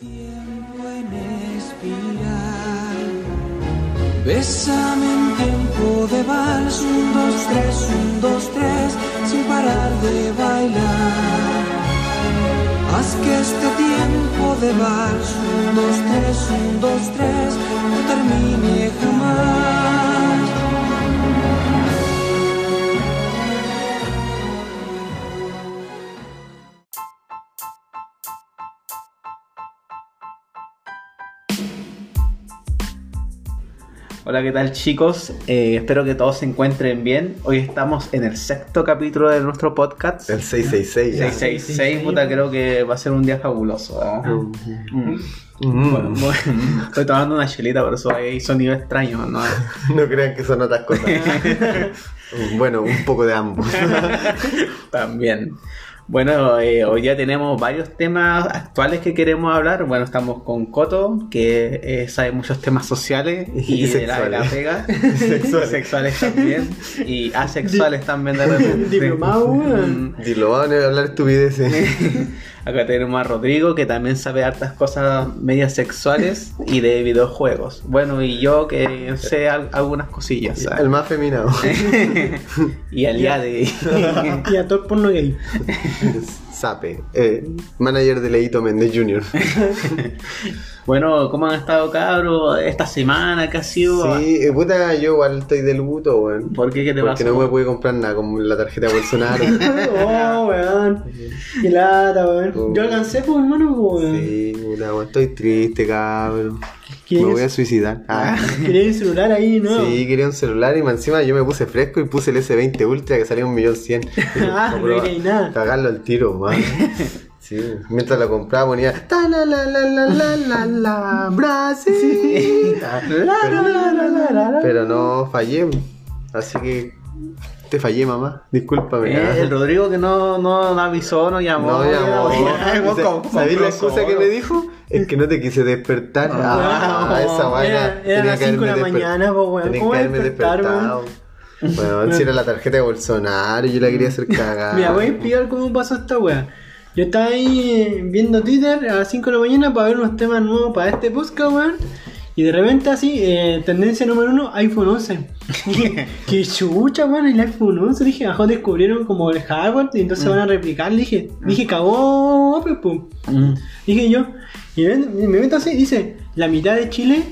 Tiempo en. Bésame en tiempo de vals, un, dos, tres, un, dos, tres, sin parar de bailar. Haz que este tiempo de vals, un, dos, tres, un, dos, tres, no termine jamás. Hola, ¿qué tal chicos? Eh, espero que todos se encuentren bien. Hoy estamos en el sexto capítulo de nuestro podcast. El 666. ya. 666, puta, creo que va a ser un día fabuloso. ¿no? Mm. Mm. Bueno, bueno, estoy tomando una chelita, por eso hay sonido extraño, ¿no? No crean que son otras cosas. bueno, un poco de ambos. También. Bueno, eh, hoy ya tenemos varios temas actuales que queremos hablar. Bueno, estamos con Coto, que eh, sabe muchos temas sociales y, Y de la, de la sexuales. pega. Sexuales. Sexuales también. Y asexuales también de repente. Diplomado, van a hablar estupideces. Acá tenemos a Rodrigo, que también sabe hartas cosas medias sexuales y de videojuegos. Bueno, y yo que sé al- algunas cosillas. ¿sabes? El más feminado. y al día de Y a todo porno gay. Sape. eh, manager de Leito Méndez Jr. Bueno, ¿cómo han estado cabros esta semana que ha sido? Sí, eh, puta, yo igual estoy del luto, weón. ¿Por qué? ¿Qué te Porque pasa? no me pude comprar nada con la tarjeta de Bolsonaro. oh, weón. Qué lata, weón. Yo alcancé, pues, hermano, pues, weón. sí, puta, weón, estoy triste, cabrón. Me ¿Quieres- voy a suicidar. Ah. ¿Querías el celular ahí, no? Sí, quería un celular y más encima yo me puse fresco y puse el S20 Ultra que salía un millón cien. Ah, no quería nada. Cagarlo al tiro, man. Sí, mientras lo compraba ponía ta la la la la la la la Brasil. Ah, pero, pero no fallé. Así que te fallé, mamá. Discúlpame. Eh, ah. el Rodrigo que no, no, no avisó, no llamó. No llamó. ¿Sabéis la excusa que me dijo? Es que no te quise despertar. Ah, no. esa vaina. Era- las cinco de la mañana, weón. Tenía ¿Cómo que haberme despertar, despertado. Bueno, si era la tarjeta de Bolsonaro, yo la quería hacer cagar. Mira, voy a explicar cómo pasó esta wea. Yo estaba ahí eh, viendo Twitter a las 5 de la mañana para ver unos temas nuevos para este podcast, weón. Y de repente así, eh, tendencia número uno, iPhone 11. Dije, qué chucha, weón, el iPhone 11. Dije, abajo descubrieron como el hardware y entonces van a replicar. Dije, dije, cagó, pues, pum. Mm. Dije yo, y me, me meto así, dice, la mitad de Chile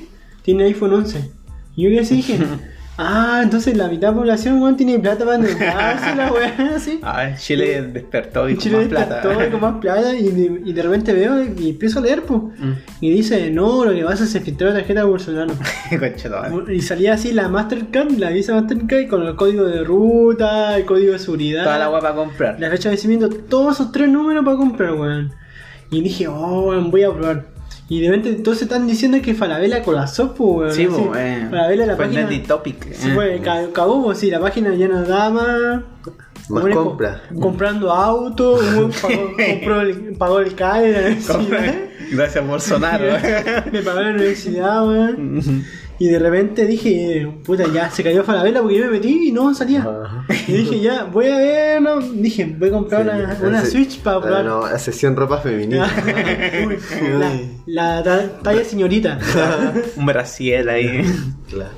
tiene iPhone 11. Y yo así dije, ah, entonces la mitad de la población, weón, tiene plata para endeudarse la weá, así. A ver, Chile despertó y con Chile más plata. despertó y con más plata y de, y de repente veo y empiezo a leer, pues. Mm. Y dice, no, lo que pasa es que se filtró la tarjeta de Bolsonaro. Y salía así la Mastercard, la Visa Mastercard con el código de ruta, el código de seguridad. Toda la agua para comprar. La fecha de vencimiento, todos esos tres números para comprar, weón. Y dije, oh, weón, voy a probar. Y de repente todos están diciendo que Falabella colapsó, pues, weón. Sí, eh, Falabella la fue página. Netty Topic. Sí, eh. fue, ca- cagó, pues, sí, la página ya no da más. Más Pone co- compra. comprando pagó, compró el, pagó el CAE de la universidad. Gracias Bolsonaro. Me pagó la universidad, weón. Y de repente dije, puta, ya se cayó Falabella porque yo me metí y no salía. Ajá. Y dije, ya, voy a ver, no. Dije, voy a comprar una, Sí, una Switch para Ah, probar. No, la sesión ropa femenina. Uy, la, la ta- talla señorita. Un brasiel ahí. Claro.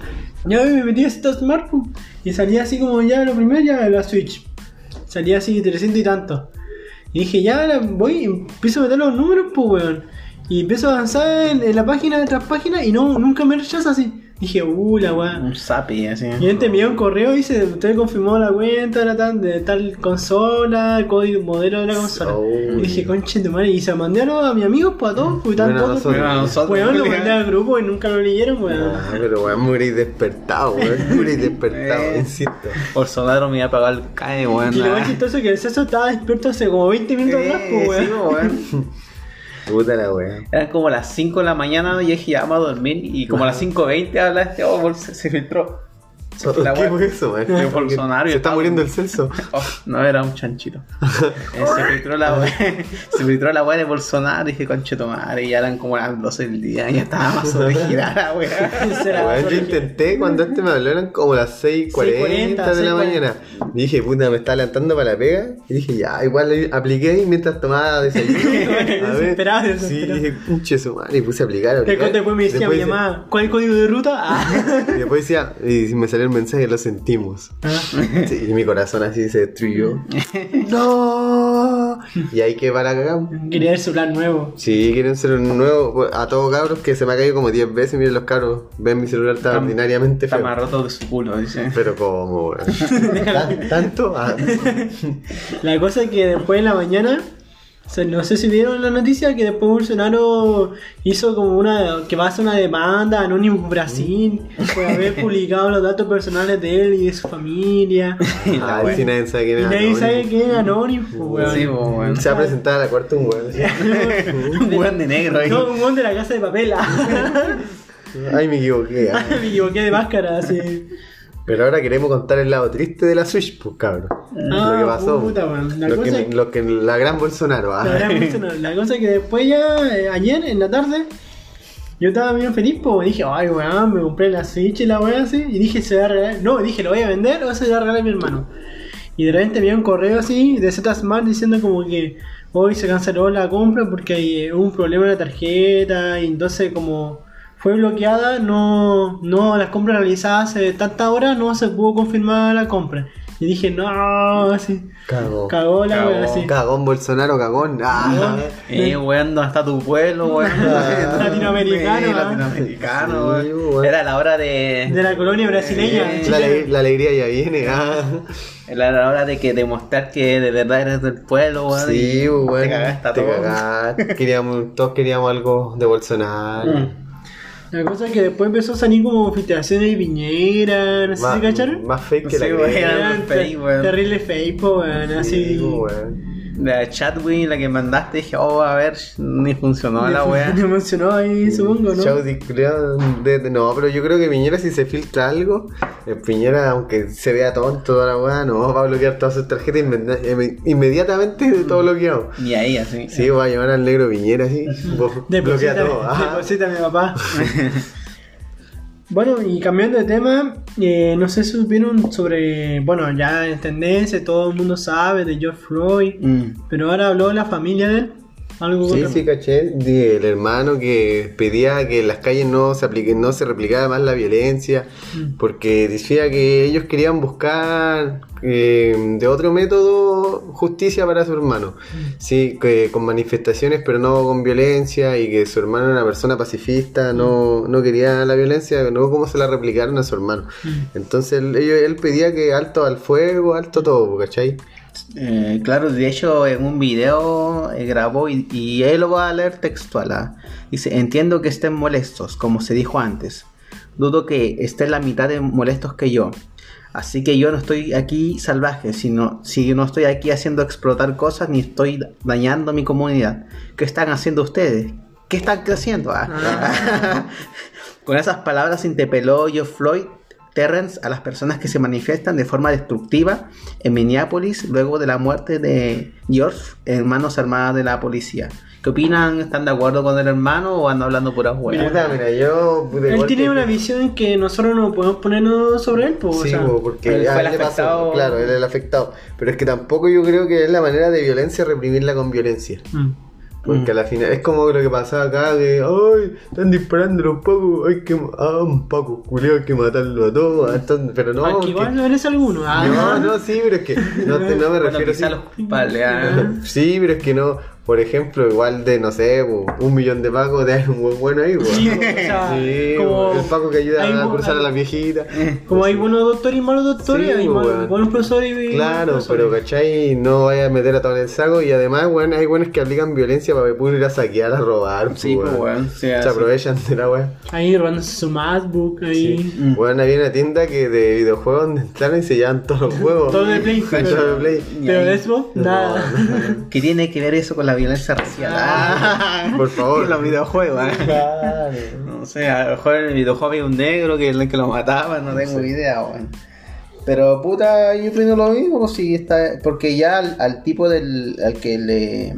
Ya me metí a este smartphone y salía así como ya lo primero, ya la Switch. Salía así 300 y tanto. Y dije, ya voy y empiezo a meter los números, pues weón. Y empiezo a avanzar en, en la página tras página y no, nunca me rechaza así. Dije, uh, la weón. Un zapi así. Y gente me envió un correo y dice, usted confirmó la cuenta era tal, de tal consola, el código modelo de la consola. Oh. Y dije, conche tu madre, y se mandé a, mis amigos, pues a todos, pues están Bueno, todos. nosotros. Bueno, nosotros, Weón, lo mandé al grupo y nunca lo leyeron, weón. Ah, pero weón, hubierais despertado, weón. Me hubierais despertado, Eh. insisto. Bolsonaro me iba a pagar el CAE, weón. Y lo más chistoso es que el Ceso estaba despierto hace como 20 minutos Eh, atrás, pues, sí, weón. Puta la weón. Eran como las 5 de la mañana y dije ya vamos a dormir y como a las 5.20 habla este, oh, se, se filtró. La ¿Qué fue eso, man? de Bolsonaro Se está muriendo el censo. Oh, no, era un chanchito. Eh, se filtró la wea, se filtró la de Bolsonaro y dije, concheto madre, y ya eran como las 12 del día, y ya estaba más original la Weón, yo intenté cuando este me habló, eran como las 6.40 de la 6:40, mañana. Dije, puta, me estaba levantando para la pega. Y dije, ya, igual apliqué y mientras tomaba desayuno. a ver. Sí, dije, pinche su madre, y puse a aplicar. aplicar. Después me decía mi mamá, ¿cuál código de ruta? Y después decía, y me salió el mensaje, lo sentimos. Sí, y mi corazón así se destruyó. ¡No! Y ahí que para cagar. Quería el celular nuevo. Sí, quieren un nuevo. A todos cabros que se me ha caído como 10 veces. Miren los cabros, ven mi celular tan Está- ordinariamente Está feo. más roto que su culo, dice. Pero como. ¿Tan- ¿Tanto? Ah, La cosa es que después en la mañana, o sea, no sé si vieron la noticia que después Bolsonaro hizo como una, que va a hacer una demanda a Anonymous Brasil por haber publicado los datos personales de él y de su familia. ah, si nadie sabe quién es. nadie sabe quién es Anonymous, weón. Sí, weón. Se va a presentar a la cuarta un weón. Un weón de negro ahí. No, un weón de la casa de papel. Ay, me equivoqué. ah. Me equivoqué de máscara, así. Pero ahora queremos contar el lado triste de la Switch, pues cabrón. Ah, lo que pasó. puta. La lo, cosa que, es- lo que la gran Bolsonaro. ah. La, verdad, Bolsonaro. La cosa es que después ya, eh, ayer en la tarde, yo estaba bien feliz, pues dije, ay weón, me compré la Switch y la weá así, y dije, se va a regalar, no, dije, lo voy a vender o se va a regalar a mi hermano. Y de repente vi un correo así de Z Smart diciendo como que hoy se canceló la compra porque hay, eh, un problema en la tarjeta y entonces como fue bloqueada, no, no las compras realizadas hace tanta hora no se pudo confirmar la compra. Y dije, no, así, Cagó. cagó la weá así. Cagón Bolsonaro, cagón. Ah. Eh, weón, ¿dónde está tu pueblo, weón? Latinoamericano, Sí, ¿ah? latinoamericano, Sí, weón. weón. Era la hora de. De la colonia brasileña. Eh, La, ale- la alegría ya viene. Ah. Era la hora de que demostrar que de verdad eres del pueblo, weón. Sí, weón. Te cagaste a Te todo. cagaste. Queríamos, todos queríamos algo de Bolsonaro. Mm. La cosa es que después empezó a salir como filtraciones de Piñera, no sé si cacharon. más fake que Sí, la que. Terrible fake, weón, así. La chatwin, la que mandaste, dije, oh, a ver, ni funcionó la weá. Me emocionó ahí, supongo, ¿no? Chau, no, pero yo creo que Piñera si se filtra algo, eh, Piñera, aunque se vea tonto toda la weá, no, va a bloquear todas sus tarjetas inmedi- eh, inmediatamente de todo bloqueado. Ni ahí, así. Sí, va a llamar al negro Piñera así, bloquea todo. Ah, deposítame, papá. Bueno, y cambiando de tema, eh, no sé si supieron sobre, bueno, ya en tendencia, todo el mundo sabe de George Floyd, Mm. pero ahora habló la familia de él. Algo Sí, sí, caché, de- el hermano que pedía que en las calles no se aplique, no se replicara más la violencia, Mm. porque decía que ellos querían buscar eh, de otro método justicia para su hermano. Sí, que con manifestaciones, pero no con violencia, y que su hermano era una persona pacifista, no, no quería la violencia, no como se la replicaron a su hermano. Entonces él, él pedía que alto al fuego, alto todo, ¿cachai? Eh, claro, de hecho en un video eh, grabó y, y él lo va a leer textual. ah. Dice, entiendo que estén molestos, como se dijo antes. Dudo que estén la mitad de molestos que yo. Así que yo no estoy aquí salvaje, sino si no estoy aquí haciendo explotar cosas ni estoy dañando mi comunidad. ¿Qué están haciendo ustedes? ¿Qué están haciendo? ah? Con esas palabras interpeló Geoff Floyd Terrence a las personas que se manifiestan de forma destructiva en Minneapolis luego de la muerte de George en manos armadas de la policía. ¿Qué opinan? ¿Están de acuerdo con el hermano o andan hablando puras huevas? Puta, mira, yo... de Él tiene que- una visión que nosotros no podemos ponernos sobre él, pues, o Sí, sea, bo, porque él fue el pasó, afectado. claro, él es el afectado. Pero es que tampoco yo creo que es la manera de violencia reprimirla con violencia. mm. Porque a la final es como lo que pasaba acá, que ay, están disparando los pacos, hay que ah, un paco culiao, hay que matarlo a todos, entonces- pero no, Aquí igual no eres alguno. ah. no, no, sí, pero es que no, te- no me refiero los culpables, ah. Sí, pero es que no, por ejemplo, igual de, no sé, po, un millón de pacos te hay un buen bueno ahí, po. Sí, o sea, Sí, como el paco que ayuda hay a cruzar a las viejitas. Como hay buenos doctores y malos doctores, Sí, hay bo, malos- buenos profesores y Claro, profesores. pero ¿cachai? No vaya a meter a todo en el saco y además, weón, hay buenos que aplican violencia para poder ir a saquear, a robar. Sí, pues, weón. sí, Se aprovechan de la weón. Ahí robándose su MacBook, ahí. Mm. Weón, había una tienda que de videojuegos donde entraron y se llevan todos los juegos. Todo de Play. Todo de Play. Pero de Xbox, nada. ¿Qué tiene que ver eso con la la violencia racial. Ah, Por favor. en los videojuegos. ¿eh? Claro. No sé, a lo mejor en el videojuego había un negro que, que lo mataba, no tengo idea, weón. Pero puta, yo opino lo mismo, pues, sí, está, porque ya al, al tipo del al que le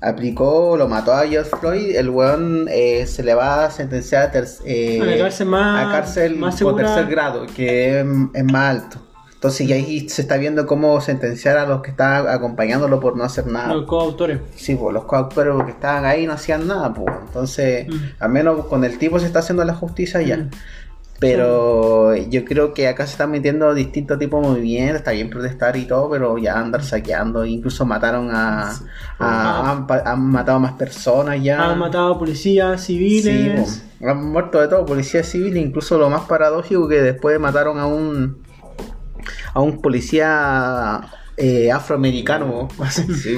aplicó, lo mató a George Floyd, el weón eh, se le va a sentenciar a, ter- eh, A la cárcel más- a cárcel más por segura. tercer grado, que es, es más alto. Entonces ya ahí se está viendo cómo sentenciar a los que están acompañándolo por no hacer nada. Los coautores. Sí, pues los coautores que estaban ahí no hacían nada, pues. Entonces, Mm. al menos con el tipo se está haciendo la justicia ya. Mm. Pero yo creo que acá se están metiendo distintos tipos de movimientos, está bien protestar y todo, pero ya andar saqueando, incluso mataron a... a- han, matado a más personas ya. Han matado a policías Sí, civiles. po. han muerto de todo, policía civil, incluso lo más paradójico que después mataron a un a un policía eh, afroamericano. Sí,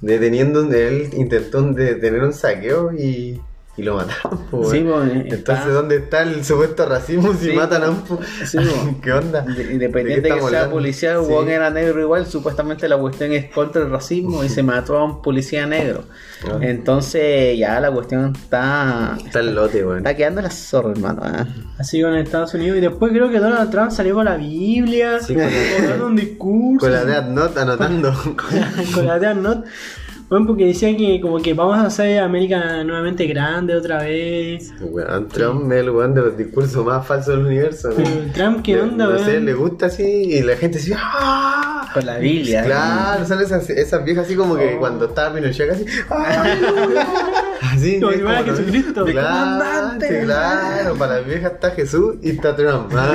deteniendo él intentó detener un saqueo y, y lo mataron. po, Sí, po, eh, Entonces, está- ¿dónde está el supuesto racismo si Sí, matan a un... po- Sí, po. ¿Qué onda? De- ¿De Independiente de que sea hablando? policía, huevón era negro igual, supuestamente la cuestión es contra el racismo y se mató a un policía negro. Ah. Entonces ya la cuestión está, Está el lote, weón. está quedando la zorra, hermano. ¿eh? Así con Estados Unidos. Y después creo que Donald Trump salió con la Biblia. Sí, con la- un discurso. Con la Death Note anotando. con la Death Note. Bueno, porque decían que como que vamos a hacer América nuevamente grande otra vez. Weón, Trump es el weón de los discursos más falsos del universo. ¿no? Pero Trump, ¿qué Le- onda, No sé, weón? le gusta así y la gente así. ¡Ah! Con la Biblia. Claro, son esas, esas viejas así como que cuando estaba Pinochet casi. ¡Aleluya! Así. Como es Jesucristo. Claro, comandante. claro, para las viejas está Jesús y está Trump. ¿ah?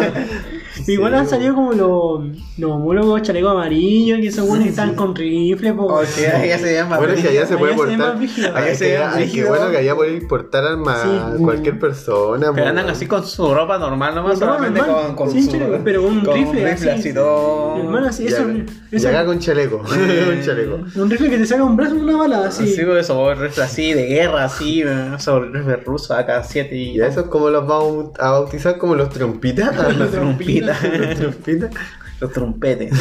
Igual Sí, han salido como los, los homólogos chalecos amarillos, que son buenos que están con rifle, po. Sí, allá se llama. Bueno, es que allá se puede Allá se ve portar. Allá que se bueno que allá puede portar armas a Sí. cualquier persona. Pero andan así con su ropa normal nomás, Con ropa solamente normal. con, con Sí, su, chaleco, pero con un rifle, así. así todo. Hermano, así, Y eso, acá- y eso- acá con chaleco. un chaleco. un rifle que te saca un brazo y una bala, así. Así, pues, esos rifles así, de guerra, así, esos rifles rusos AK-7 y... Y a esos como los vamos a bautizar como los trompitas. Los trompitas. los trompetes.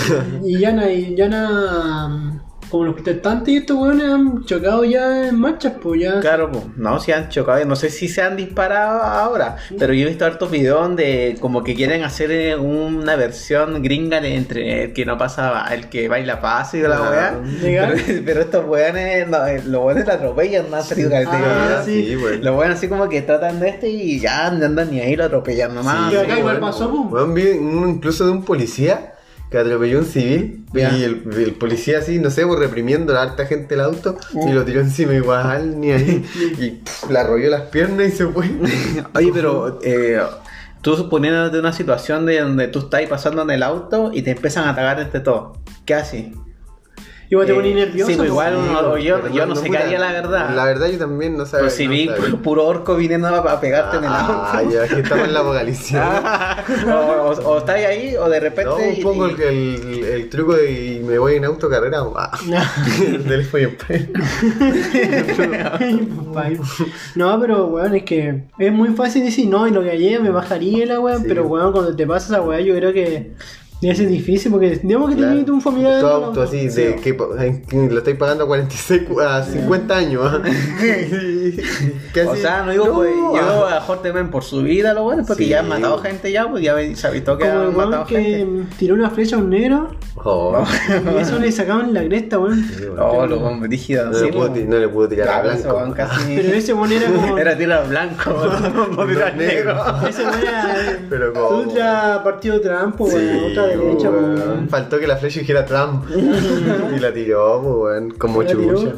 Y ya, na- y ya na- como los protestantes y estos weones han chocado ya en marchas, pues ya. Claro, pues, no, si han chocado, no sé si se han disparado ahora, pero yo he visto hartos videos donde como que quieren hacer eh, una versión gringa de entre el que no pasa, el que baila paz y la Ah, weá. legal. Pero, pero estos weones, no, eh, los weones la atropellan, no han salido Ah, características. sí. bueno. Los weones así como que tratan de este y ya no andan ni ahí, lo atropellan nomás. Sí, acá igual pasó, incluso de un policía que atropelló un civil y el, el policía así, no sé, pues, reprimiendo a harta gente el auto y lo tiró encima igual, ni ahí. y pff, le arrolló las piernas y se fue. Oye, pero eh, tú suponiéndote una situación de donde tú estás pasando en el auto y te empiezan a atacar entre todos. ¿Qué haces? Igual te Eh, pones nervioso. sí, pues po. igual uno- yo, Pero yo no sé qué puta, haría la verdad. La verdad yo también no sabía. Pues si no vi sabía. pu- puro orco viniendo a, a pegarte en el Ah, auto. ya, aquí estamos en la apocalipsis. o, o, o estáis ahí o de repente... No, un y- poco el, el, el truco de y me voy en. Ah. El teléfono el Ay, papá. No, pero weón, es que es muy fácil decir no, y lo que haría me bajaría la weón, Sí. pero weón, cuando te pasa esa weá, yo creo que debe ser difícil porque digamos que Claro. tenés un familiar. Tu auto así, de que, lo estáis pagando a 46, cu- a 50 años. ¿ah? ¿Qué O sea, no digo, pues, yo ah. a lo mejor temen por su vida, lo bueno, porque Sí. ya han matado gente ya, pues ya se ha visto que Como han weón matado que gente. tiró una flecha a un negro Oh, y eso le sacaban la cresta, weón. sí, bueno. Oh, lo buen brígido, no, sí, pues. no le puedo tirar a ese weón blanco. casi- Pero ese weón era como. Era tiro al blanco, no tiro al negro. Ese weón era. Pero como- Ultra partido Trump, weón. Sí, otra derecha, weón. weón. Faltó que la flecha dijera Trump. y la tiró, weón, como La tiró. chucha.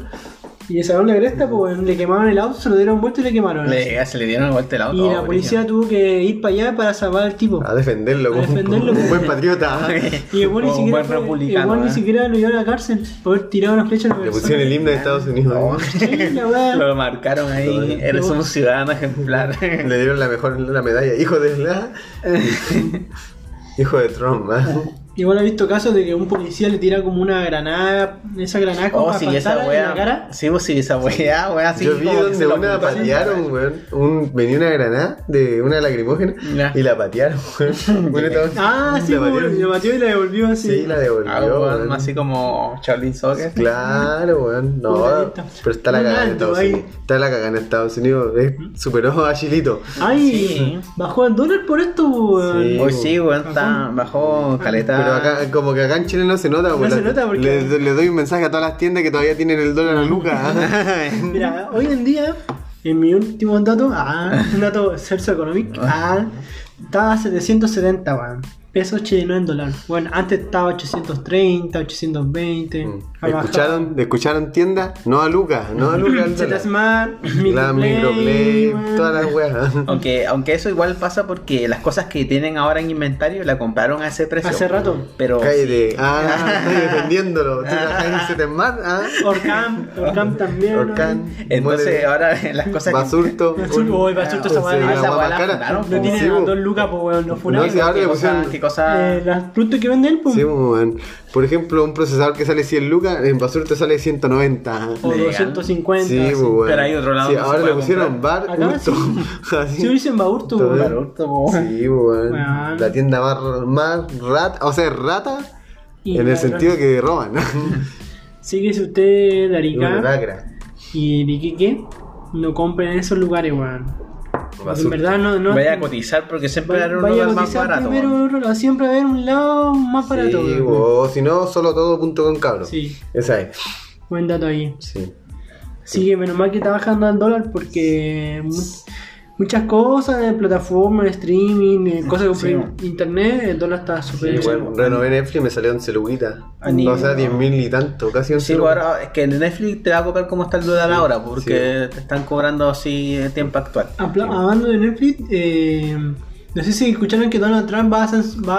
Y le sacaron la cresta, pues weón. Le quemaron el auto, se lo dieron vuelta y le quemaron. Le, se le dieron vuelta el auto. Y la policía tuvo que ir para allá para salvar al tipo. A defenderlo, A como, defenderlo, un buen patriota. Y el ni Como un siquiera, buen fue- el ni ¿eh? siquiera lo llevaron a la cárcel por haber tirado una flecha a una persona. pusieron el himno de Estados Unidos. Sí, la weá. Lo marcaron ahí. Eres un ciudadano ejemplar. Le dieron la mejor la medalla. Hijo de la. Hijo de Trump, ¿ah? Igual he visto casos de que un policía le tira como una granada, esa granada como Oh, sí, esa espantar en la cara. weá. Sí, pues sí, esa weá, weá. Así Yo vi donde una patearon, weón. Un, venía una granada de una lacrimógena Ya. y la patearon, weón. Bueno, Ah, sí, la patearon. lo batió y la devolvió así. Sí, la devolvió. Ah, weón, weón. así como Charlie Soccer. Claro, weón. No, pero está la cagada en Estados ahí. Unidos. Está la cagada en Estados Unidos. Es, superó a Chilito. Ay, Sí. bajó el dólar por esto, weón. Sí. Hoy sí, weón, está bajó caleta. Pero acá, como que acá en Chile no se nota, weón. se nota porque- Le, le doy un mensaje a todas las tiendas que todavía tienen el dólar a Lucas. Mira, hoy en día, en mi último dato, ah, un dato Celso Economic, ah, estaba a 770, weón. Pesos chilenos en dólar. Bueno, antes estaba 830, 820. Mm. ¿Escucharon? ¿Escucharon tiendas? No a Lucas, no a Lucas. Smart, La Microplay, todas las weas. Aunque, aunque eso igual pasa porque las cosas que tienen ahora en inventario la compraron a ese precio. Hace rato. Pero Cállate. Ah, estoy defendiéndolo. ¿Tú en Setemar? Ah. Orcam, Orcam también. Orcan. entonces muere. ahora las cosas que- Basurto. Basurto, uy, Basurto esa sí, Ah, la esa wea la Sí, a po. dos lucas, pues weón, lo funaron. No, sí, ahora ¿Qué le pusieron- qué cosa- Eh, las productos que vende él, pues. Sí, pues. Por ejemplo, un procesador que sale 100 lucas, en Basurto sale 190. o legal. 250. Sí, así. pues. Pero hay otro lado Sí, donde se ahora le pusieron comprar. bar Acá hurto. sí. Así. Sí, weón. Weón. La tienda más, más rata, o sea, rata Y en el sentido que roban. Sí que si usted de Arica y de Iquique, no compren en esos lugares, weón. En verdad no... no Vaya a cotizar porque siempre vaya- era un lugar más barato. primero. Siempre va a haber un lado más barato, Sí, o si no, solo todo punto con cabros. Sí, Esa es. buen dato ahí. Sí. Así que menos mal que está bajando el dólar porque muchas cosas, de plataformas, streaming, eh, cosas que Sí, por internet, el dólar está súper... Sí, bueno, renové Netflix y me salió 11 luguitas. A ni- O sea, 10 mil y tanto, casi 11 Sí, pues ahora es que en Netflix te va a cobrar cómo está el dólar ahora, porque te están cobrando así en tiempo actual. Habla- Hablando de Netflix, eh, no sé si escucharon que Donald Trump va a hacer, va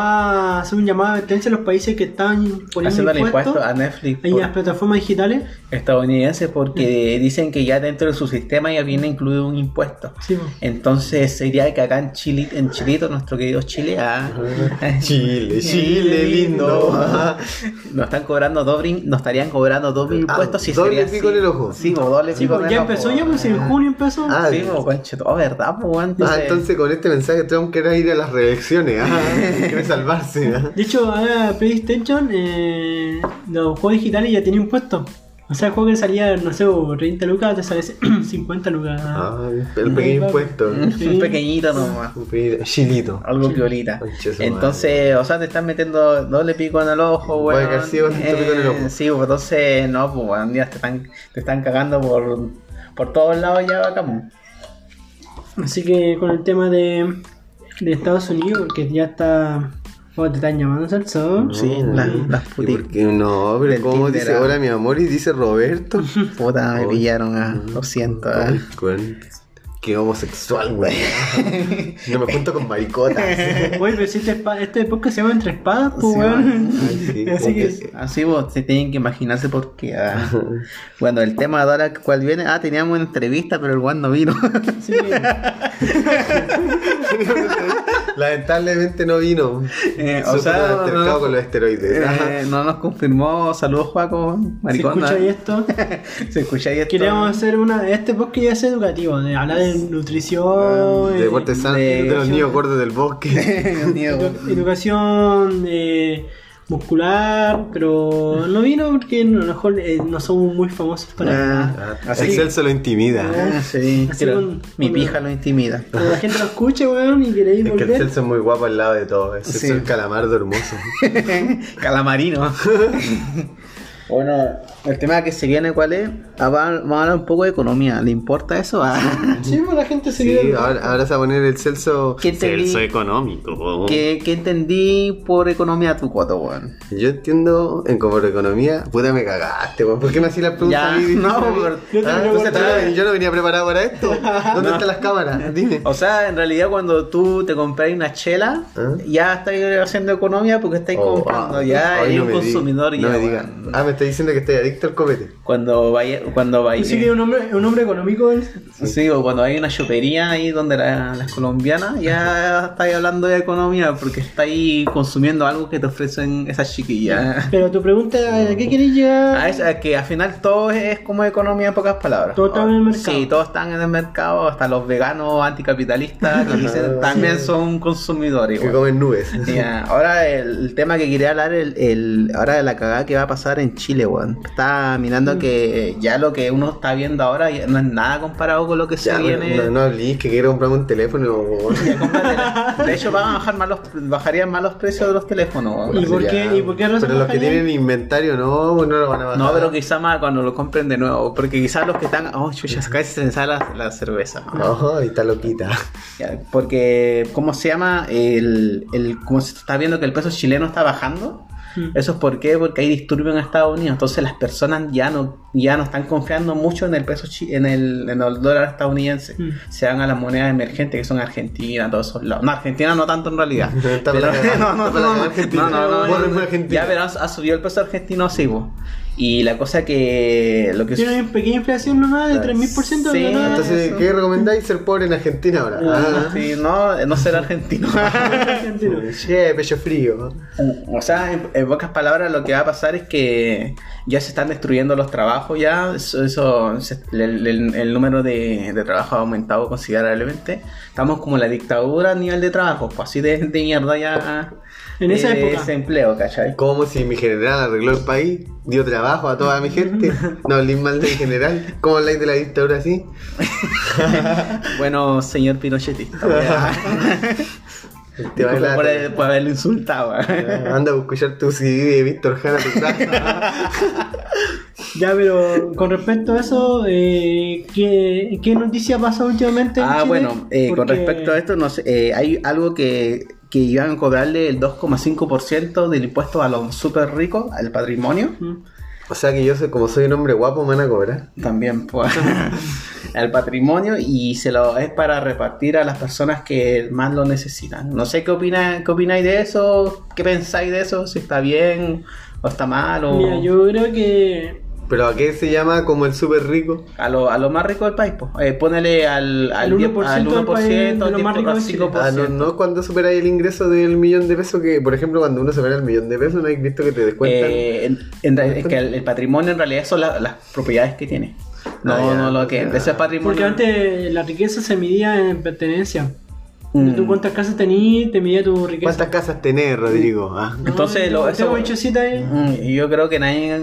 a hacer un llamado de advertencia a los países que están poniendo Haciendo el impuestos impuesto a Netflix en por- las plataformas digitales. estadounidenses porque dicen que ya dentro de su sistema ya viene incluido un impuesto. Sí. Entonces sería que acá en Chile, en Chilito, nuestro querido Chile, ah, Chile, Chile lindo. nos están cobrando doble, nos estarían cobrando doble Ah, impuestos si doble sería pico así. en el ojo. Sí, pues, doble Sí, pico en ya el empezó, ojo. ya pues en junio empezó. Ah, Sí, pues, verdad, pues, entonces, Ah, entonces con este mensaje Trump ir a las reelecciones. Ah, quiere salvarse. ah. De hecho, ahora PlayStation, eh, los juegos digitales ya tienen impuestos. O sea, el juego que salía, no sé, por 30 lucas, te sale 50 lucas. Ah, el pequeño impuesto. un pequeñito nomás. Un chilito. Algo violita. Entonces, o sea, te están metiendo doble pico en el ojo, weón. que sí, tener pico en el ojo. Sí, pues entonces, no, pues, weón, ya te están, te están cagando por, por todos lados ya acá. pues. Así que con el tema de, de Estados Unidos, que ya está. Oh, te están llamando. Sí, No, las- ¿y las por puti- qué no? Pero del ¿cómo Tinder, dice ah. hola mi amor y dice Roberto? Puta, me pillaron, ah, lo siento. Qué homosexual, güey. No me junto con maricotas. Oye, pero si este, este podcast se llama Entre Espadas, pues, Sí, weón. Sí, Así que. que- Así vos se tienen que imaginarse porque ah, bueno el tema de ahora cuál viene, ah teníamos una entrevista pero el Juan no vino. que- Lamentablemente no vino. Eh, o sea, no- con los esteroides. Eh, no nos confirmó, saludos Juaco, si maricón. escucháis esto, Se escucha ahí esto. queríamos hacer una. Este podcast ya es educativo, de hablar de nutrición. de eh, deporte sano, de- de los niños gordos del bosque. Edu- educación eh, muscular, pero no vino porque a lo mejor eh, no somos muy famosos para. Ah, así, Excel se lo intimida. ah, sí, Así creo- con- mi pija lo intimida. Cuando la gente lo escuche, weón, y queréis Es que el volver. Celso es muy guapo al lado de todo. Es Sí. el calamardo hermoso. Calamarino. bueno, el tema que se viene, ¿cuál es? Ah, va- Vamos a hablar un poco de economía. ¿Le importa eso? Ah. Sí, pues la gente se Sí, ahora, ahora se va a poner el Celso. ¿Qué entendí? Celso económico. ¿Qué, qué entendí por economía tu coto, weón? Yo entiendo en como economía, puta me cagaste, weón. ¿Por qué me hacías la pregunta Ya, a mí no, pero- yo Ah, entonces, tú- yo no venía preparado para esto. ¿Dónde No. están las cámaras? Dime. O sea, en realidad cuando tú te compras una chela, ¿Ah? ya estás haciendo economía porque estás Oh, comprando, ah, ya eres no un diga- consumidor no ya. me diga. weón. Ah, me está diciendo que estoy a adicto al copete. Cuando vaya, cuando vaya. Sí que es un hombre, un hombre económico. él. Sí, o cuando hay una chopería ahí donde la- las colombianas, ya estáis hablando de economía porque estáis consumiendo algo que te ofrecen esas chiquillas. Pero tu pregunta, ¿a qué queréis llegar? A eso, a que al final todo es como economía en pocas palabras. Todo está en el mercado. Sí, todos están en el mercado, hasta los veganos anticapitalistas que dicen, también son consumidores. Que comen nubes. Ya, ahora el, el tema que quería hablar, el, el- ahora de la cagada que va a pasar en Chile, weón. Está mirando Mm. que ya lo que uno está viendo ahora ya no es nada comparado con lo que se Ya, viene. no, no hablís que quiero comprarme un teléfono. Ya. De hecho, van a bajar más los, bajarían más los precios de los teléfonos. ¿Y por Ya. qué- y por qué razón Pero los que tienen inventario no, pues no lo van a bajar. No, pero quizá más cuando lo compren de nuevo. Porque quizás los que están. Oh, chucha, casi se me sale la, la cerveza. No, y está loquita. Ya, Porque, ¿cómo se llama? El, el, como se está viendo que el peso chileno está bajando. Eso es por qué? porque hay disturbios en Estados Unidos. Entonces las personas ya no, ya no están confiando mucho en el peso chi- en el, en el dólar estadounidense. Mm. Se van a las monedas emergentes que son Argentina, todos esos lados. No, Argentina no tanto en realidad. Pero- no, no, no, no, no, no, no, no. Ya, pero ha, subido el peso argentino, sí, po. Y la cosa que lo que Tiene una pequeña inflación nomás de 3000% Sí, de. Entonces, eso. ¿qué recomendáis ser pobre en Argentina ahora? Ah, Sí, no, no ser argentino. Argentino. Che, pecho frío. O sea, en, en pocas palabras, lo que va a pasar es que ya se están destruyendo los trabajos, ya eso, eso- el, el- el número de, de trabajo ha aumentado considerablemente. Estamos como la dictadura a nivel de trabajo, pues así de, de mierda ya. En esa eh, época. Ese empleo, ¿cachai? Como si mi general arregló el país, dio trabajo a toda mi gente. No hablé mal del general. ¿Cómo habláis de la dictadura así? Bueno, señor Pinochetista. Te va por, por haberlo insultado. Anda a escuchar tu CD de Víctor Jara. Ya, pero con respecto a eso, eh, ¿qué, ¿qué noticia pasa últimamente? en Ah, Chile? bueno, eh, con respecto a esto, no sé, eh, hay algo que, que iban a cobrarle el 2,5% del impuesto a los súper ricos, al patrimonio. Mm. O sea que yo soy, como soy un hombre guapo, me van a cobrar. También, pues, al patrimonio y se lo es para repartir a las personas que más lo necesitan. No sé qué opina, qué opináis de eso, qué pensáis de eso, si está bien o está mal o Mira, yo creo que ¿Pero a qué se llama como el súper rico? a lo, a lo más rico del país, pues. Eh, ponele al, al, Al 10, 1% al del 1%, país, de al lo más 10%, rico de al Chile. 5%. Ah, no, no cuando superáis el ingreso del millón de pesos, que por ejemplo cuando uno supera el millón de pesos, ¿no hay visto que te descuentan? Eh, en- en realidad- es que el, el patrimonio en realidad son la- las propiedades que tiene. No, Ah, ya, no lo que ya. ese patrimonio. Porque antes la riqueza se medía en pertenencia. Mm. Tú cuántas casas tenías, te medía tu riqueza. ¿Cuántas casas tenés, Rodrigo? Ah. No, Entonces, yo lo- eso- ahí. Mm, y yo creo que nadie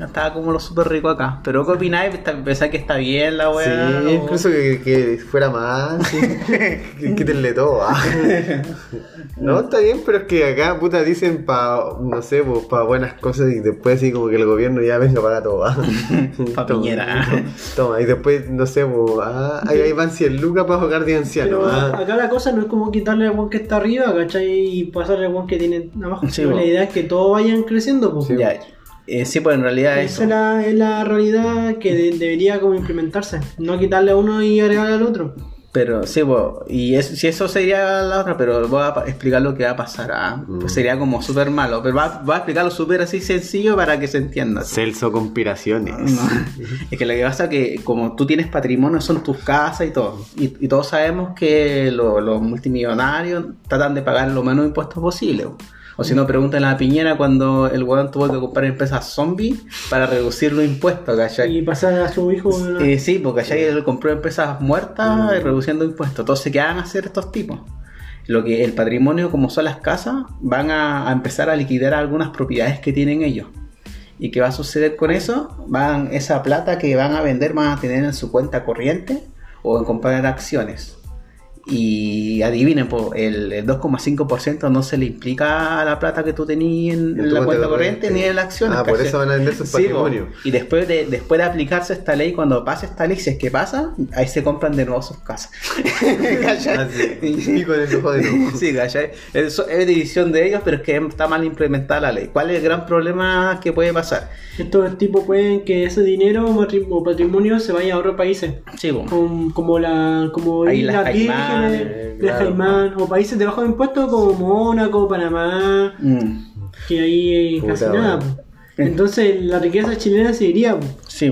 estaba como lo súper rico acá. Pero ¿qué opináis? ¿Pensáis que está bien la Sí, weá? o- incluso que, que fuera más, sí. Que Quítenle todo. ah. No, está bien, pero es que acá, puta, dicen pa, no sé, pues, pa buenas cosas y después así como que el gobierno ya venga para todo. ah. Pa' Toma, Piñera. Toma, y después, no sé, pues, ah, ahí, ahí van 100 lucas para jugar de anciano. Pero ah. acá la cosa no es como quitarle al one que está arriba, ¿cachai? Y pasarle al one que tiene abajo. Sí, la idea es que todos vayan creciendo, pues. Ya, eh, sí, pues en realidad Esa eso. es la, es la realidad que de- debería como implementarse. No quitarle a uno y agregarle al otro. Pero sí, pues, y es- si eso sería la otra, pero voy a explicar lo que va a pasar. ah. Pues sería como súper malo, pero va, va a explicarlo súper así sencillo para que se entienda. Celso Conspiraciones. No. Es que lo que pasa es que como tú tienes patrimonio son tus casas y todo. Y, y todos sabemos que lo- los multimillonarios tratan de pagar lo menos impuestos posible. O si no, pregúntenle a Piñera cuando el weón tuvo que comprar empresas zombies para reducir los impuestos, ¿cachai? Y pasar a su hijo. ¿no? Eh, sí, porque allá él compró empresas muertas y reduciendo impuestos. Entonces, ¿qué van a hacer estos tipos? Lo que el patrimonio, como son las casas, van a, a empezar a liquidar algunas propiedades que tienen ellos. ¿Y qué va a suceder con eso? Van, esa plata que van a vender van a tener en su cuenta corriente o en comprar acciones. Y adivinen, po, el, el 2,5% no se le implica a la plata que tú tenías en, la cuenta corriente ni en las acciones. Ah, por eso van a vender su Sí, patrimonio. po. y después de, después de aplicarse esta ley, cuando pase esta ley, si es que pasa, ahí se compran de nuevo sus casas. Ah, sí. Pico en el ojo de nuevo. Sí, ¿cachai? Eso es decisión de ellos, pero es que está mal implementada la ley. ¿Cuál es el gran problema que puede pasar? Estos tipos pueden que ese dinero o patrimonio se vaya a otros países. Sí, po. Como, como la como Ahí Caimán, Vírgenes, eh. Caimán, o países de bajo impuesto como Mónaco, Panamá, Mm. que ahí hay Puta, casi nada. bueno. Entonces la riqueza chilena se iría. Sí,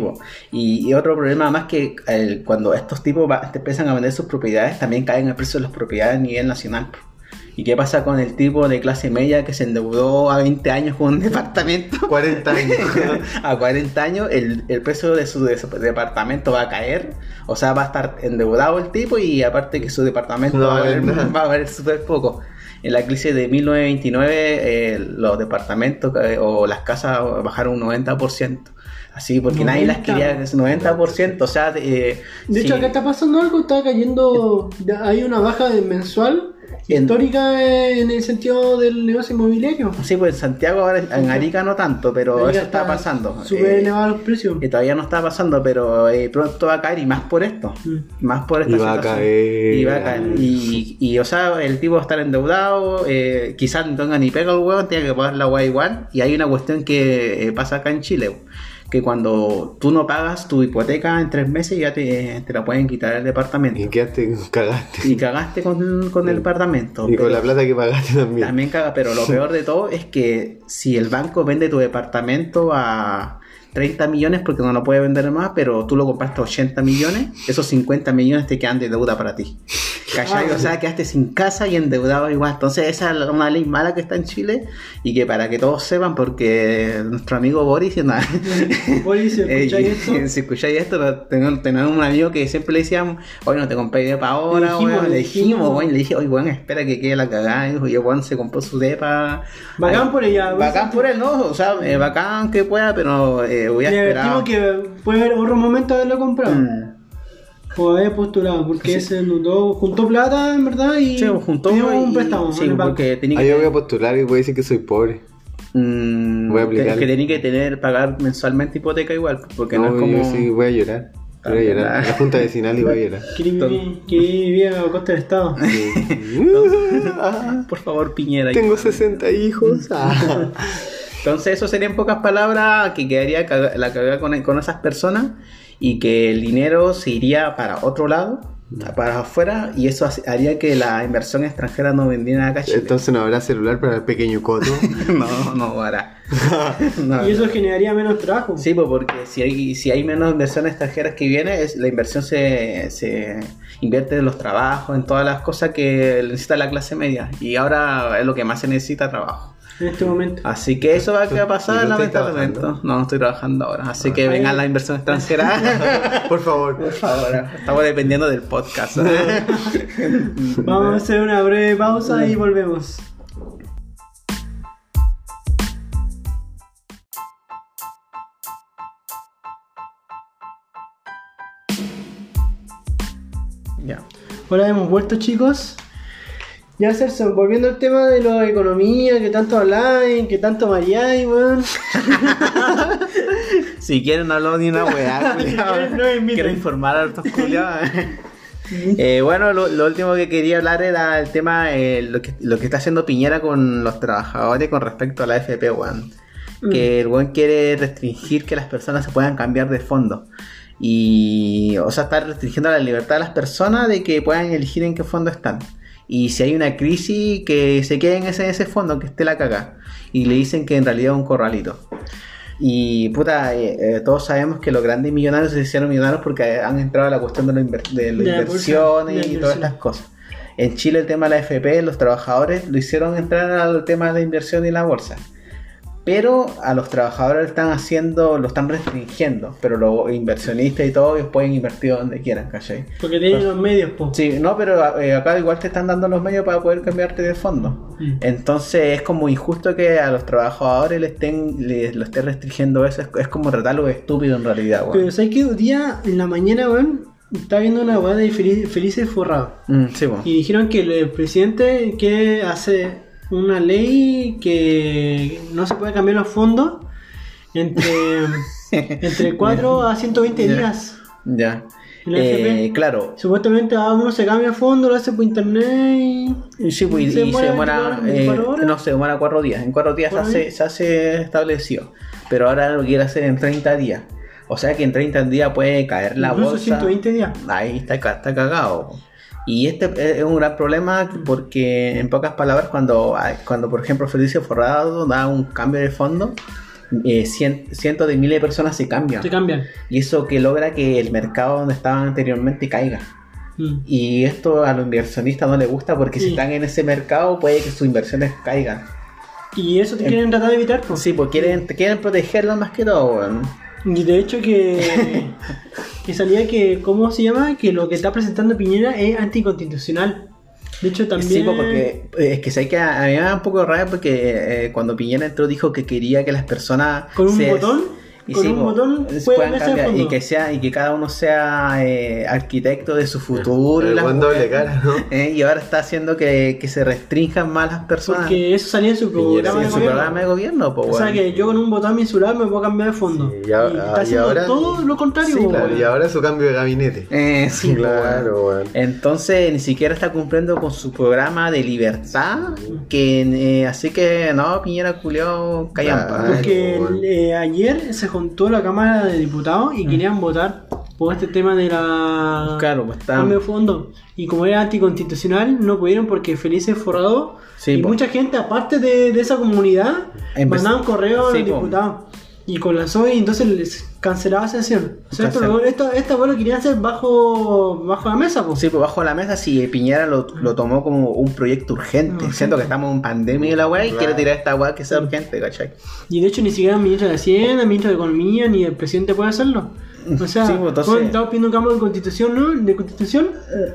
y, y otro problema más que el- cuando estos tipos va- te empiezan a vender sus propiedades, también caen el precio de las propiedades a nivel nacional. po. ¿Y qué pasa con el tipo de clase media que se endeudó a 20 años con un departamento? 40 años. a 40 años el, el precio de su, de su departamento va a caer, o sea, va a estar endeudado el tipo y aparte que su departamento No va, a va a valer, va a valer súper poco. En la crisis de 1929 eh, los departamentos eh, o las casas bajaron un 90%. Así, porque nadie las 90. quería, es 90%, o sea, eh, De hecho, sí. acá está pasando algo, está cayendo, hay una baja de mensual En- histórica en el sentido del negocio inmobiliario. Sí, pues en Santiago, ahora, en Arica no tanto, pero eso está pasando. Súper Eh, elevados los precios. que todavía no está pasando, pero eh, pronto va a caer y más por esto. Mm. Más por esta Y va a situación. caer. Y va a caer. Y, y, o sea, el tipo va a estar endeudado, eh, quizás no tenga ni pega el hueón, tiene que pagar la hueá igual. Y hay una cuestión que eh, pasa acá en Chile, que cuando tú no pagas tu hipoteca en tres meses ya te, te la pueden quitar el departamento. Y quedaste, cagaste. Y cagaste con, con el departamento. Y con la plata que pagaste también. también caga, pero lo peor de todo es que si el banco vende tu departamento a 30 millones porque no lo puede vender más, pero tú lo compraste a 80 millones, esos 50 millones te quedan de deuda para ti. ¿Cachai? O sea, quedaste sin casa y endeudado igual. Entonces esa es una ley mala que está en Chile y que para que todos sepan, porque nuestro amigo Boris, no, Boris, si eh, escucháis esto, si escucháis esto, tenemos, tenemos un amigo que siempre le decíamos, oye, no te compré depa ahora, Le dijimos, weón". le Le dijimos, dijimos. weón, le dije, oye, weón, espera que quede la cagada. Y yo, weón, se compró su depa. Bacán por ella, Bacán por él, ¿no? O sea, eh, bacán que pueda, pero eh, voy a esperar. que puede haber otro momento de haberlo comprado. Mm. O haber postulado, porque ese juntó, juntó plata, en verdad, y Sí, juntó pidió un préstamo. Sí, en el banco. porque tenía Ah, que, yo voy a postular y voy a decir que soy pobre. mm, voy a que, aplicar. que tenía que tener, pagar mensualmente hipoteca igual, porque no, No, es como... yo sí voy a llorar. Voy a llorar. ah. La junta vecinal y voy a llorar. Quiere vivir a costa del Estado. Ah, Por favor, Piñera. Tengo 60 hijos. Ah. Entonces eso sería en pocas palabras que quedaría la cagada con, con esas personas y que el dinero se iría para otro lado, para afuera, y eso haría que la inversión extranjera no vendiera acá a Chile. Entonces no habrá celular para el pequeño coto. no, no hará. No, Y eso generaría menos trabajo. Sí, pues porque si hay, si hay menos inversiones extranjeras que viene, es, la inversión se, se invierte en los trabajos, en todas las cosas que necesita la clase media. Y ahora es lo que más se necesita trabajo. En este momento. Así que eso va a pasar, ¿Y no estáis lamentablemente. No, no estoy trabajando ahora. Así que Ahí- venga la inversión extranjera. Por favor. Por favor, estamos dependiendo del podcast. Vamos a hacer una breve pausa y volvemos. ya. Hola, hemos vuelto chicos. Ya Celso, volviendo al tema de la economía, que tanto habláis, que tanto mareáis, weón. Si quieren no hablo ni una weá. No. Quiero informar a estos culiados. Eh, bueno, lo, lo último que quería hablar era el tema, eh, lo, que, lo que está haciendo Piñera con los trabajadores con respecto a la FP, weón. Que el weón quiere restringir que las personas se puedan cambiar de fondo. Y, o sea, está restringiendo la libertad de las personas de que puedan elegir en qué fondo están. Y si hay una crisis, que se queden en ese, ese fondo, que esté la caga. Y le dicen que en realidad es un corralito. Y puta, eh, eh, todos sabemos que los grandes millonarios se hicieron millonarios porque han entrado a la cuestión de la, inver- de la bolsa, y todas estas cosas. En Chile el tema de la FP, los trabajadores lo hicieron entrar al tema de la inversión y la bolsa. Pero a los trabajadores lo están haciendo, lo están restringiendo. Pero los inversionistas y todo, ellos pueden invertir donde quieran, ¿cachai? Porque tienen los medios, po. Sí, no, pero eh, acá igual te están dando los medios para poder cambiarte de fondo. Mm. Entonces es como injusto que a los trabajadores le estén, le, lo esté restringiendo eso. Es, es como tratarlo de estúpido en realidad, weón. Pero ¿sabes qué? Un día en la mañana, weón, estaba viendo una weá de Felices Forrados. Mm, sí, weón. Y dijeron que el, el presidente que hace una ley que no se puede cambiar los fondos entre, entre 4 a 120 Ya. días. Ya. ¿Y la Eh, claro. Supuestamente a uno se cambia fondo, lo hace por internet y... Sí, pues, y, ¿Se y se demora demora, 24 eh, 24 horas? no, se demora cuatro días. En cuatro días se ¿Cuatro hace, se hace establecido. Pero ahora lo quiere hacer en 30 días. O sea que en 30 días puede caer la incluso bolsa. 120 días. Ahí está, está cagado. Y este es un gran problema porque, en pocas palabras, cuando, cuando por ejemplo Felicio Forrado da un cambio de fondo, eh, cien- cientos de miles de personas se cambian. Se cambian. Y eso que logra que el mercado donde estaban anteriormente caiga. Mm. Y esto a los inversionistas no les gusta porque si están en ese mercado puede que sus inversiones caigan. Y eso te quieren tratar de evitar, pues. Sí, pues quieren, quieren protegerlo más que todo. Y de hecho que, que salía que, ¿cómo se llama? Que lo que está presentando Piñera es anticonstitucional. De hecho también... Sí, porque eh, es que sé que a, mí me da un poco rabia porque eh, cuando Piñera entró dijo que quería que las personas Con un se- botón, y con sí, un po, botón se puede puedan cambiarse de cambiar, y que sea y que cada uno sea eh, arquitecto de su futuro. Eh, y ahora está haciendo que, que se restrinjan más las personas Porque eso salía en su programa en de su gobierno. programa de gobierno, O sea que yo con un botón celular me puedo cambiar de fondo. Sí, y a- y está y haciendo ahora- todo lo contrario. Sí, po, Claro, y ahora su cambio de gabinete. Eh, sí, claro, weón. Entonces ni siquiera está cumpliendo con su programa de libertad. Que eh, así que no, Piñera culió callampa. Claro. Porque eh, ayer se juntó la Cámara de Diputados y querían votar por este tema de la Claro, pues está. cambio de fondo. Y como era anticonstitucional, no pudieron porque Felices Forrado Sí, y po. mucha gente, aparte de, de esa comunidad, Empezó- mandaban correo a Sí, los po. Y con la SOE, entonces les cancelaba sesión. O sea, esto, Cancel- lo- esto, esta weá lo querían hacer bajo, bajo la mesa, pues. Sí, pues bajo la mesa, si Piñera lo, lo tomó como un proyecto urgente. Urgente. Siento que estamos en pandemia y la weá y Claro. quiere tirar esta weá que sea urgente, ¿cachai? Y de hecho ni siquiera el ministro de Hacienda, el ministro de Economía, ni el presidente puede hacerlo. O sea, Sí, pues, entonces- estamos pidiendo un cambio de constitución, ¿no? De constitución. Oye,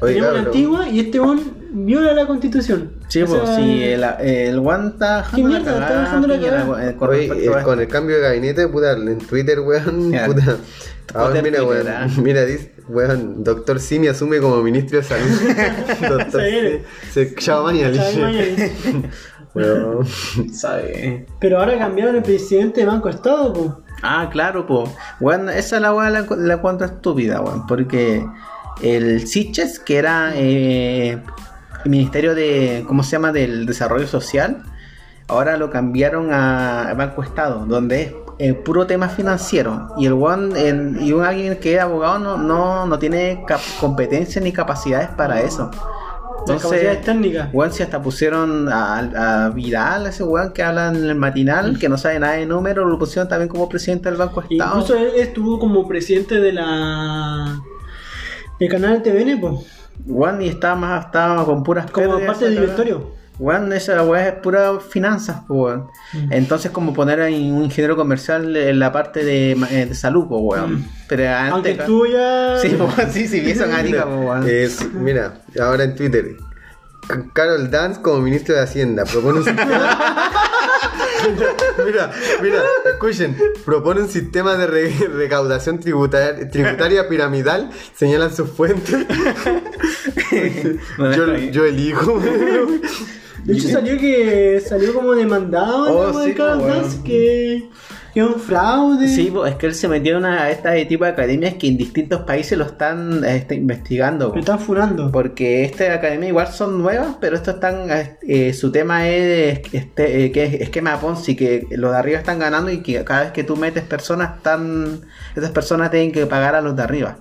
tenemos la antigua y este one viola la constitución. Sí, O pues sea, si el, el Juan está ¿Qué dejando la mierda? Está cagada, dejando la cagada. con Oye, eh, con el cambio de gabinete, puta, en Twitter, weón, puta. Ahora mira, weón, ah. mira, dice, weón, doctor Simi asume como ministro de salud. doctor Se Mañalich. Weón. ¿Sabe? Pero ahora cambiaron el presidente de Banco Estado, pues. Ah, claro, pues. Bueno, esa es la weá la, la estúpida, weón. Porque el Siches, que era eh, el Ministerio de, ¿cómo se llama? Del Desarrollo Social, ahora lo cambiaron a Banco Estado, donde es eh, puro tema financiero. Y el weón, en- y un alguien que es abogado no, no, no tiene competencia ni capacidades para eso. Capacidades técnicas. Weón, si hasta pusieron a, a Vidal, ese weón que habla en el matinal, que no sabe nada de números, lo pusieron también como presidente del Banco Estado. Incluso él estuvo como presidente de la. Del canal TVN, pues. Y estaba más, estaba con puras Como pérdidas, parte del directorio. Weón, esa weá es pura finanzas, po, weón. Mm. Entonces, como poner ahí un ingeniero comercial en la parte de, ma- eh, de salud, po, weón. Pero antes. Mm. Aunque tú ya. Sí, sí, sí, vi son arica, po, weón. Es, mira, ahora en Twitter. Carol Dance como ministro de Hacienda propone un sistema. mira, mira, escuchen. Propone un sistema de re- recaudación tributar- tributaria piramidal. Señalan sus fuentes. Yo, elijo. De hecho salió que salió como demandado Oh, ¿no? sí, Dance, bueno. que es un fraude. Sí, po, es que él se metió en a este tipo de academias que en distintos países lo están este, investigando. Me están furando. Porque esta academia igual son nuevas, pero esto están, eh, su tema es este, eh, que es esquema Ponzi, que los de arriba están ganando y que cada vez que tú metes personas, están, esas personas tienen que pagar a los de arriba.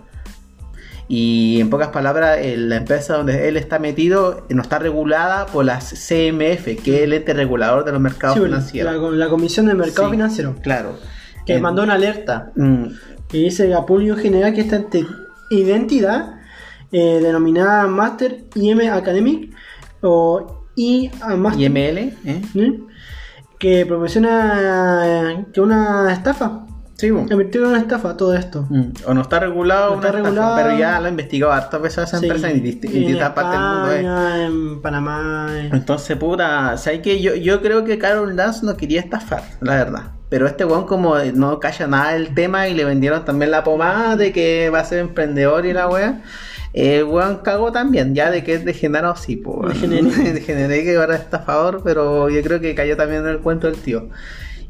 Y en pocas palabras, eh, la empresa donde él está metido no está regulada por la CMF, que es el ente regulador de los mercados Sí, financieros. la Comisión de Mercado Sí, Financiero. Claro. Que En- mandó una alerta. Mm, Y dice a público general que esta identidad eh, denominada Master IM Academic o I IML, ¿eh? ¿eh? que proporciona que una estafa. Sí. Convirtió en una estafa todo esto. Mm, O no está regulado, No o está una estafa, regulado. pero ya lo ha investigado hartas veces esa Sí, empresa en, disti- en distintas partes del mundo. eh. España, en Panamá. eh. Entonces, puta, ¿sabes qué? Yo, yo creo que Carol Dance no quería estafar, la verdad. Pero este weón como no calla nada del tema y le vendieron también la pomada de que va a ser emprendedor y la wea. El weón cagó también, ya de que es degenerado, sí, pues. Degeneré. Degeneré que ahora es estafador, pero yo creo que cayó también en el cuento del tío.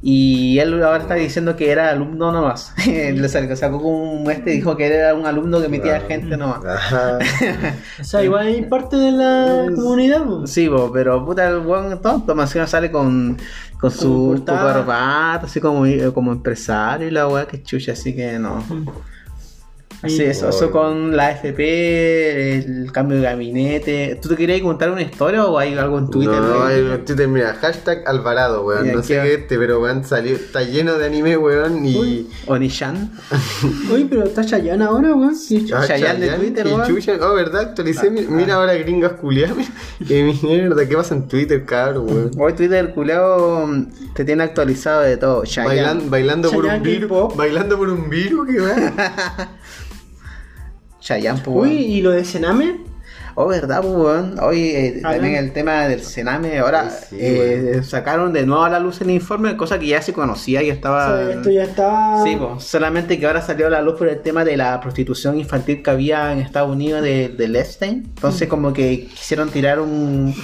Y él ahora está diciendo que era alumno nomás. Le sacó, sacó como un este y dijo que era un alumno que metía gente nomás. Ajá. O sea, igual hay parte de la comunidad. po. Sí, bo, pero puta, el weón tonto, más encima sale con, con su corbata, así como, como empresario y la weá que chucha, así que no. Sí, eso, eso con la FP, el cambio de gabinete. ¿Tú te querías contar una historia o hay algo en Twitter? No, hay en Twitter, mira, hashtag Alvarado, weón. No ¿qué sé qué este, pero weón, salió, está lleno de anime, weón. Y. Onishan. Uy, pero está Chayanne ahora, weón. Sí, Ah, Chayanne de Twitter, y weón. Chucha, oh, ¿verdad? Actualicé. mi- Mira ahora gringas culiadas. Qué mierda, ¿qué pasa en Twitter, cabrón, weón? Hoy Twitter, culeado, te tiene actualizado de todo. Chayanne. Bailan- bailando por un virus. Bailando por un virus, qué weón. Chayanne, pues, Uy. ¿y lo de Sename? Oh, ¿verdad, pues, weón? Hoy eh, Ah, también el tema del Sename. Ahora Ay, sí, eh, sacaron de nuevo a la luz el informe, cosa que ya se conocía y O estaba. sea, esto ya está. Sí, pues, solamente que ahora salió a la luz por el tema de la prostitución infantil que había en Estados Unidos de, de Epstein. Entonces, como que quisieron tirar un,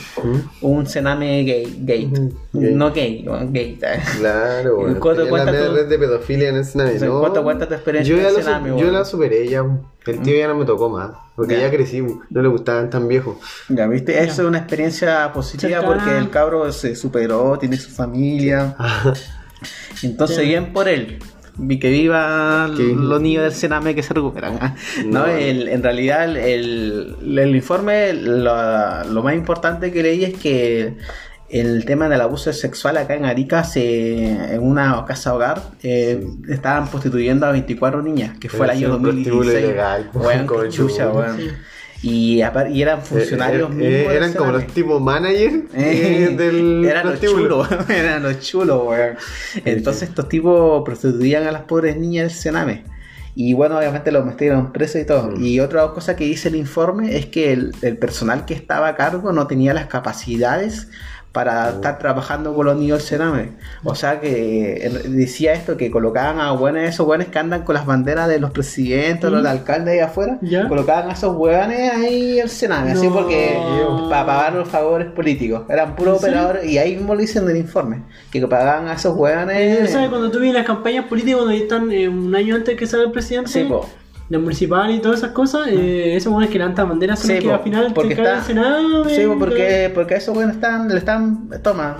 un cename gay. gay. Gay. No gay, gay. ¿sabes? Claro, weón. ¿Cuánto Tenía la red de pedofilia en el Sename. No, ¿cuánto cuenta tu experiencia yo en el Sename, su-? Yo la superé ya. El tío ya no me tocó más. Porque Ya. ya crecí, no le gustaban tan viejos. Ya, viste, eso es una experiencia positiva porque el cabro se superó, tiene su familia. Entonces, bien por él. Vi que viva los niños del Sename que se recuperan. ¿ah? No, No. el- en realidad, el, el- el informe, lo, lo más importante que leí es que el tema del abuso sexual acá en Arica, se, en una casa hogar, eh, estaban prostituyendo a 24 niñas, que fue el año un prostíbulo 2016. ilegal, Weón, qué coño. chucha, weón. Y, y eran funcionarios Eh, eh, mismos eh, eran como los tipos manager del eran los chulos, eran los chulos, weón. Entonces estos tipos prostituían a las pobres niñas del Sename. Y bueno, obviamente los metieron presos y todo. Mm. Y otra cosa que dice el informe es que el, el personal que estaba a cargo no tenía las capacidades para estar trabajando con los niños del Sename. O sea que decía esto, que colocaban a buenos, esos buenos que andan con las banderas de los presidentes, los Mm. alcaldes ahí afuera, Ya. colocaban a esos hueones ahí al Sename, así porque para pagar los favores políticos. Eran puros operadores, y ahí mismo lo dicen en el informe, que pagaban a esos hueones. ¿Sabes cuando tú ves las campañas políticas cuando están eh, un año antes que salga el presidente? Sí, po. La municipal y todas esas cosas, eh, esos buenos que levantan banderas son Sí, los que po, al final porque te caen está- Senado. Sí, porque, porque a esos buenos están, le están, toma,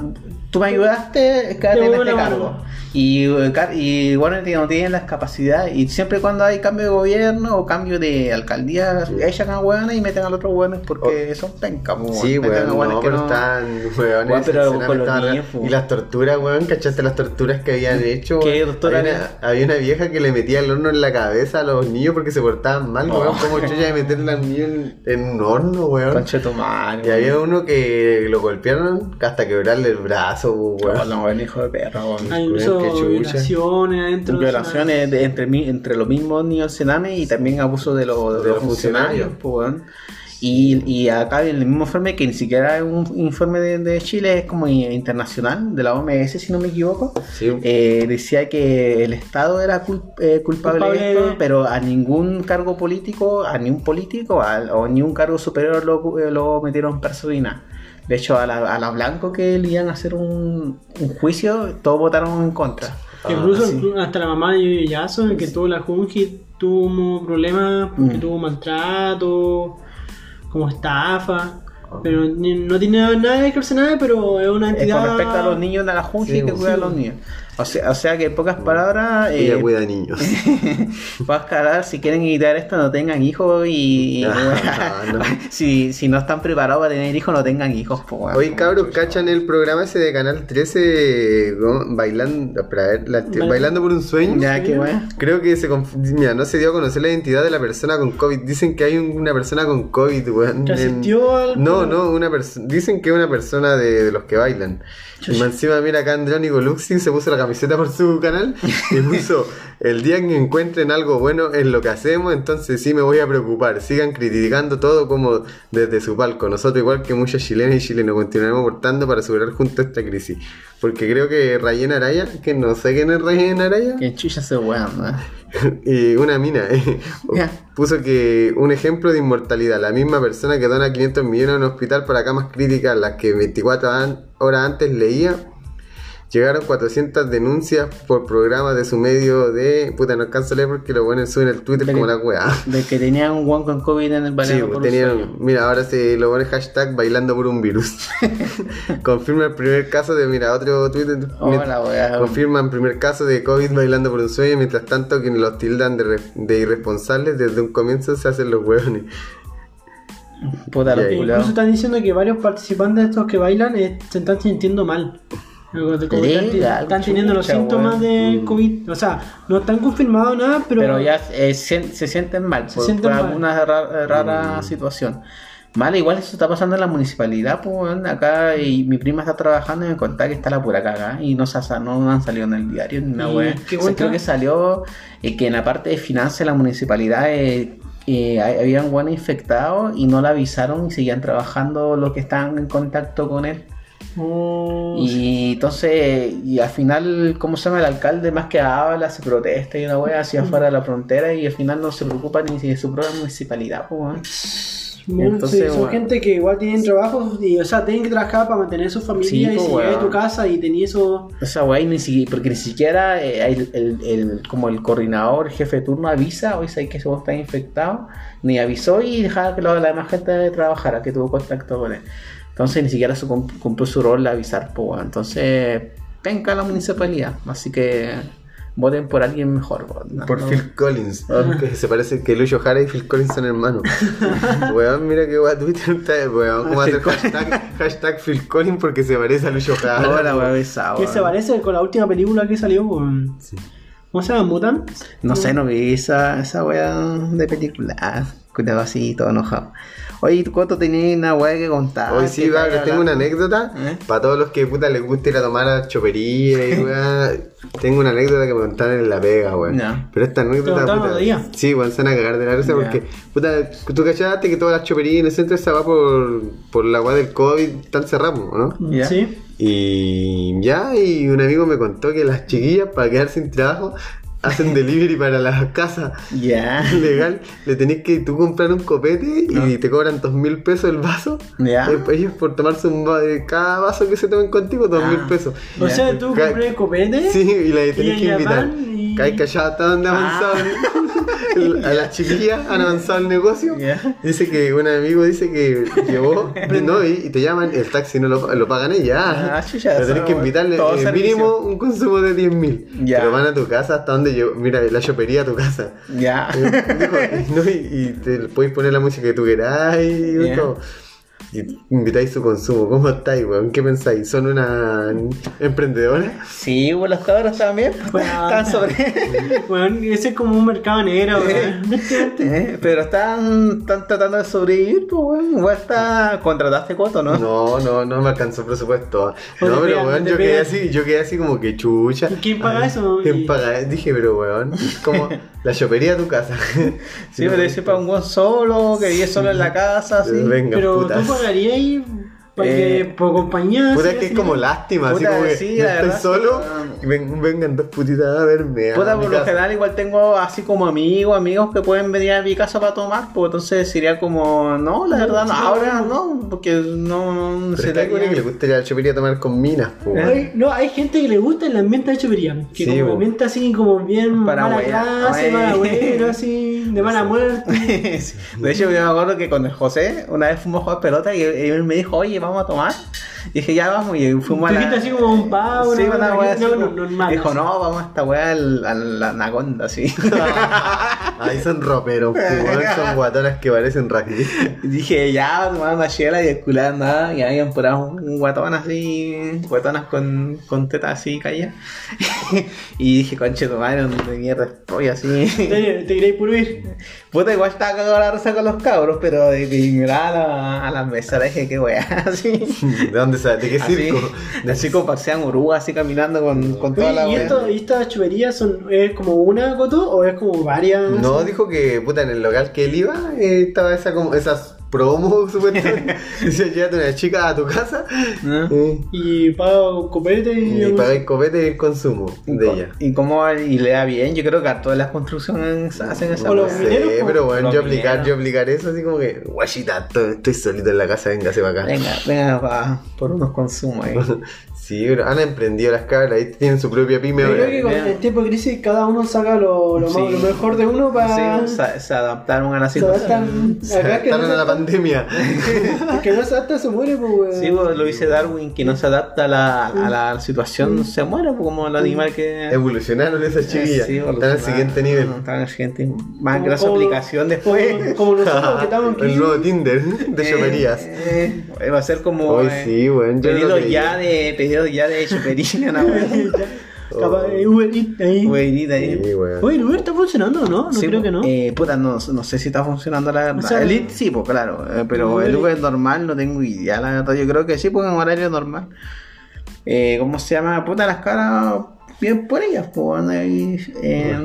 tú me ayudaste, quédate Te en este cargo. Y, eh, y bueno, no tienen las capacidades. Y siempre cuando hay cambio de gobierno o cambio de alcaldía, echan a hueones y meten al otro hueones porque son pencas, Sí, a weón, hueones no, que pero no- están, weón, Weón, los po. Y las torturas, weón, ¿cachaste las torturas que habían hecho? ¿Qué weón? tortura había había? una, había una vieja que le metía el horno en la cabeza a los niños porque se portaban mal, weón. Oh. Como chucha de meterle al niño en, en un horno, weón. Y había uno que lo golpearon hasta quebrarle el brazo, weón. No, el hijo de perra, weón. Hay incluso violaciones adentro. del violaciones de- entre, mi- entre los mismos niños Sename y también abuso de, los- de De los los funcionarios. pues, y, y acá en el mismo informe, que ni siquiera es un informe de, de Chile, es como internacional, de la OMS, si no me equivoco, Sí. eh, decía que el Estado era cul- eh, culpable, Culpable de esto, pero a ningún cargo político, a ningún político o ni un cargo superior lo, eh, lo metieron preso ni nada. De hecho, a la, a la Blanco que le iban a hacer un, un juicio, todos votaron en contra. Incluso Ah, sí. hasta la mamá de Yaso, que tuvo la Junji, tuvo problemas porque Mm. tuvo maltrato, como estafa. Pero ni- no tiene nada que ver con nada, pero es una entidad. con respecto a los niños de la Junji Sí, que pues, cuida a los niños. O sea, o sea que en pocas palabras, Ella eh, cuida niños. palabras, si quieren evitar esto, no tengan hijos y No, no, no. si, si no están preparados para tener hijos, no tengan hijos. po. Oye, cabros, ¿cachan el programa ese de Canal 13 ¿cómo? bailando, espera, a ver, la- Bailando. bailando por un sueño? Ya, qué bueno. Creo que se mira, no se dio a conocer la identidad de la persona con COVID. Dicen que hay un- una persona con COVID, weón. Al- No, no, una persona. Dicen que es una persona de, de los que bailan. Y más encima, mira acá Andrónico Luxi se puso la camiseta por su canal y puso: El día que encuentren algo bueno en lo que hacemos, entonces sí me voy a preocupar. Sigan criticando todo como desde su palco. Nosotros, igual que muchos chilenos y chilenos, continuaremos aportando para superar juntos esta crisis. Porque creo que Rayen Araya, que no sé quién es Rayen Araya, Que chucha ese weón, y una mina eh, puso que un ejemplo de inmortalidad, la misma persona que dona 500 millones a un hospital para camas críticas, las que 24 an- horas antes leía, Llegaron 400 denuncias por programas de su medio de. Puta, no alcanzo a leer porque lo ponen suben el Twitter De como que- la weá. De que tenía un guan con COVID en el Sí, balneario pues, por tenían, sueño. mira, ahora se lo pone hashtag bailando por un virus. Confirma el primer caso de, mira, otro Twitter. Hola, weá. Confirman primer caso de COVID bailando por un sueño, mientras tanto quienes los tildan de, re- de irresponsables desde un comienzo se hacen los hueones. Puta, los. Incluso están diciendo que varios participantes de estos que bailan eh, se están sintiendo mal. Están, Legal, están teniendo los chucha, síntomas weón. de COVID. O sea, no están confirmados nada, pero. Pero ya eh, se sienten mal Se por, sienten por mal. alguna ra- rara situación. Mal, igual eso está pasando en la municipalidad, pues weón, acá y mi prima está trabajando y me contaba que está la pura caga y no, se ha- no han salido en el diario ni una ¿Y wea. qué O sea, creo que salió eh, que en la parte de finanzas de la municipalidad eh, eh, habían buenos infectados y no la avisaron y seguían trabajando los que estaban en contacto con él. Oh, Y entonces, y al final, ¿cómo se llama? El alcalde más que habla, se protesta y una wea hacia afuera de la frontera y al final no se preocupa ni de su propia municipalidad, pues, Entonces, sí, son bueno. gente que igual tienen trabajo y, o sea, tienen que trabajar para mantener su familia Sí, y llegas a tu casa y tenías eso. Esa wea, ni siquiera, porque ni siquiera eh, el, el- el- como el coordinador, el jefe de turno avisa, hoy sé que ese está infectado, ni avisó y dejaba que la demás gente trabajara, que tuvo contacto con él. Entonces ni siquiera su, cum- cumplió su rol de avisar, pues, weón. Entonces, venga la municipalidad, así que voten por alguien mejor, weón. Por No- Phil Collins. Que se parece que Lucho Jara y Phil Collins son hermanos. weón, mira que weón Twitter está, weón. ¿Cómo hacer hashtag, hashtag Phil Collins porque se parece a Lucho Jara? No, wea besada, Que weón. se parece con la última película que salió con. ¿Cómo se llama? ¿Mutant? No sé, no vi esa, esa wea de película. Cuidado así, todo enojado. Oye, ¿tú cuánto tenías una wea que contar? Hoy sí, ¿Qué va, tengo una anécdota ¿Eh? para todos los que puta les gusta ir a tomar a chopería y weá. tengo una anécdota que me contaron en la pega, weón. Pero esta anécdota. ¿Te puta, día? Sí, weón, se van a cagar de la risa porque, puta, tú cachaste que todas las choperías en el centro se va por, por la weá del COVID, están cerradas, ¿no? Sí. Y ya, y un amigo me contó que las chiquillas para quedar sin trabajo hacen delivery para las casas. Ya. Legal, le tenés que tú comprar un copete y Ah. te cobran dos mil pesos el vaso. Ya. Eh, Ellos por tomarse un cada vaso que se tomen contigo, dos mil Ah. pesos. O Ya. sea, tú compré copete. Sí, y la Y tenés que ellas invitar. y- Cae callado hasta donde Ah. avanzado. A las chiquillas han avanzado el negocio. Ya. Dice que un amigo dice que llevó no, y, y te llaman, el taxi no lo, lo pagan ellas. Ah, chucha, Pero tenés que invitarle eh, mínimo un consumo de 10 mil. Ya. Pero van a tu casa hasta donde Mira, la chopería a tu casa. Ya. Eh, no, y, y te podéis poner la música que tú queráis y todo. Y invitáis su consumo. ¿Cómo estáis, weón? ¿Qué pensáis? ¿Son una emprendedora? Sí, pues los cabros también pues, Bueno. están sobre. Bueno, ese es como un mercado negro, weón. Eh, Pero están, están tratando de sobrevivir, pues, weón. Igual está. Contrataste coto, ¿no? No, no, no me alcanzó presupuesto. O No, pero pegan, weón, yo quedé así, yo quedé así como que chucha. ¿Y quién paga eso? ¿Quién Y- paga? Dije, pero weón, como la chopería a tu casa. Sí, pero ese para un buen solo, que vive solo en la casa, así. Venga, Pero putas. tú pagarías ahí para que Eh, por compañía. Puta, que es como ¿no? lástima, así como que sí, yo la estoy verdad, solo sí, y ven- vengan dos putitas a verme. a Puta, mi por lo general igual tengo así como amigos, amigos que pueden venir a mi casa para tomar, pues entonces sería como, no, la verdad, no, ahora no. porque no, no que que le gusta ir a la chopería a tomar con minas. Hay, no, hay gente que le gusta el ambiente de chopería. Que Sí, ambiente así como bien Para mala clase, ay. mala hueá, así, de mala muerte. De hecho, yo me acuerdo que con el José, una vez fuimos a jugar pelota y él me dijo, oye, vamos a tomar. Y dije, ya vamos, y fuimos a la... dijiste así como un pavo, Sí, una wea así, como- normal, Dijo, así. no, vamos a esta wea al- a la anaconda, así. Ahí son roperos, weón, son guatonas que parecen rugby. Dije, ya, tomar una chela y el culo andaba, y habían por ahí un guatón así, guatonas con, con tetas así caídas. y dije, conche, tu madre, de mierda estoy así. Te, te queréis por huir. Puta, igual estaba cagado la risa con los cabros, pero de, ignorar a la, a la mesa, dije, qué wea, así. ¿De dónde sale? ¿De qué Así, circo? así como pasean orugas, así caminando con, con toda la ¿Y, esto, ¿Y estas choperías son, es como una coto o es como varias? No, dijo que puta en el local que él iba eh, estaba esa como esas promos supuestamente. Decía, llévate una chica a tu casa ¿No? eh, Y pago copete y. y copete el consumo Y de ella. Y como y le da bien, yo creo que a todas las construcciones hacen esa sé, po. pero bueno, Los yo aplicar, mineros. yo aplicar eso así como que, guachita, to- estoy solito en la casa, véngase para acá. Venga, venga, va por unos consumos ahí. Sí, pero han emprendido las cabras, ahí tienen su propia pyme Yo creo que con Bien. el tiempo de crisis cada uno saca lo, lo, más- Sí. lo mejor de uno para... Sí, se, se adaptaron a la se situación. adaptan- Se que no adaptaron se a la pandemia. el que no se adapta se muere, pues, weón. Sí, pues, lo dice Darwin, que no se adapta a la, a la situación, se muere, pues, como el animal que... Evolucionaron esas chiquillas. Sí, Están al siguiente nivel. Están al siguiente Más como- aplicación después. Como, como nosotros que estamos en El nuevo Tinder de Eh, choperías. eh, va a ser como Hoy eh, sí, weón. yo no ya de ya de chopería, ¿no? weón? Capaz, eh, Uber Eats ahí. Güey, ahí. Sí, weón. Oye, ¿el Uber está funcionando o no? No Sí, creo que no. Eh, puta, no, no sé si está funcionando la verdad. O sea, el IT sí, pues claro, eh, pero el el Uber- Uber normal no tengo idea, la verdad. Yo creo que sí, porque en horario normal. Eh, ¿Cómo se llama? Puta, las caras bien por ellas, pues ahí eh,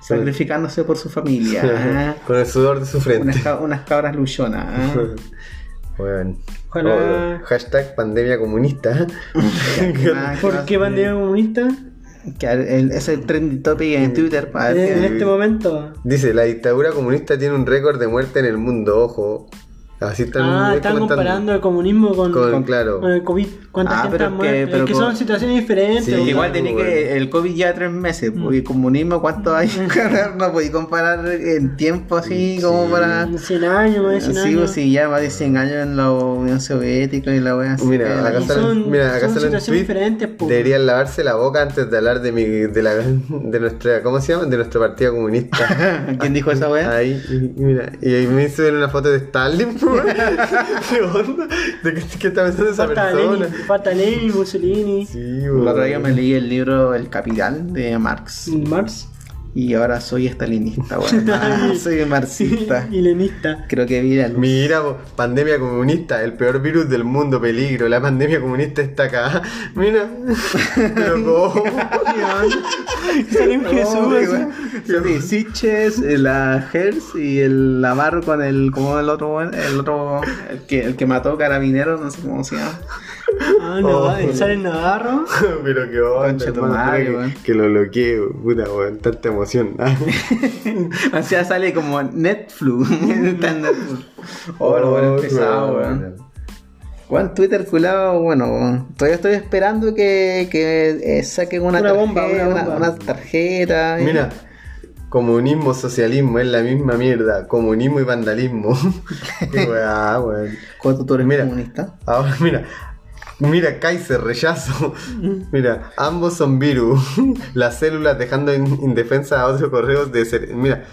sacrificándose por su familia. Con el sudor de su frente. unas, unas cabras luchonas. Ojalá- Oh, hashtag pandemia comunista. ¿Qué más? ¿Por más? qué bandera comunista? Que el- ese trending topic en Twitter para ver En que- este momento. Dice, la dictadura comunista tiene un récord de muerte en el mundo, ojo. Así están, Ah, están comentando. comparando el comunismo con, Con- claro. con el COVID. ¿Cuánta Ah, gente pero ha que- muerto? pero Es que con- son situaciones diferentes. Sí. Igual tiene bueno. que el COVID ya tres meses, Mm. pues, y comunismo cuánto hay, no podéis comparar en tiempo así como para... 100 años, más de 100 Sí, años. pues sí, ya más de 100 años en la Unión Soviética y la wea así. Mira, que- acá mira, acá son situaciones tweet. diferentes, po. Deberían lavarse la boca antes de hablar de mi, de la, de nuestra, ¿cómo se llama? De nuestro partido comunista. ¿Quién dijo esa wea? Ahí, y, mira, y ahí me hizo ver una foto de Stalin, pues. ¿Qué onda? ¿De qué, pensando esa Falta persona? Lenin, falta Lenin, Mussolini, Sí, El otro día weón. me leí el libro El Capital de Marx Marx y ahora soy estalinista, weón. Ah, soy marxista. y lenista. Creo que vi la luz. Mira, pandemia comunista, el peor virus del mundo, peligro. La pandemia comunista está acá. Mira, pero ¿cómo? Sale un Oh, Jesús. Sí, Sitches, eh, la Hers y el Navarro con el, como el otro, el otro, el que, el que mató Carabineros, no sé cómo se llama. Ah, no, Oh. sale en Navarro. pero qué onda, hermano, que, que lo bloqueé, puta, weón, tanta emoción. O sea, sale como Netflix. Oh, lo bueno pesado, weón. Juan, Twitter culado, bueno, weón. todavía estoy esperando que, que eh, saquen una, Una tarjeta, bomba, una una, bomba. una tarjeta. eh. Mira, comunismo, socialismo es la misma mierda. Comunismo y vandalismo. Qué weá, weón. ¿Cuánto tú eres Mira. comunista? Ahora, mira. Mira, Kaiser, rechazo. Mira, ambos son virus. Las células dejando in- indefensa a otros correos de cere- Mira,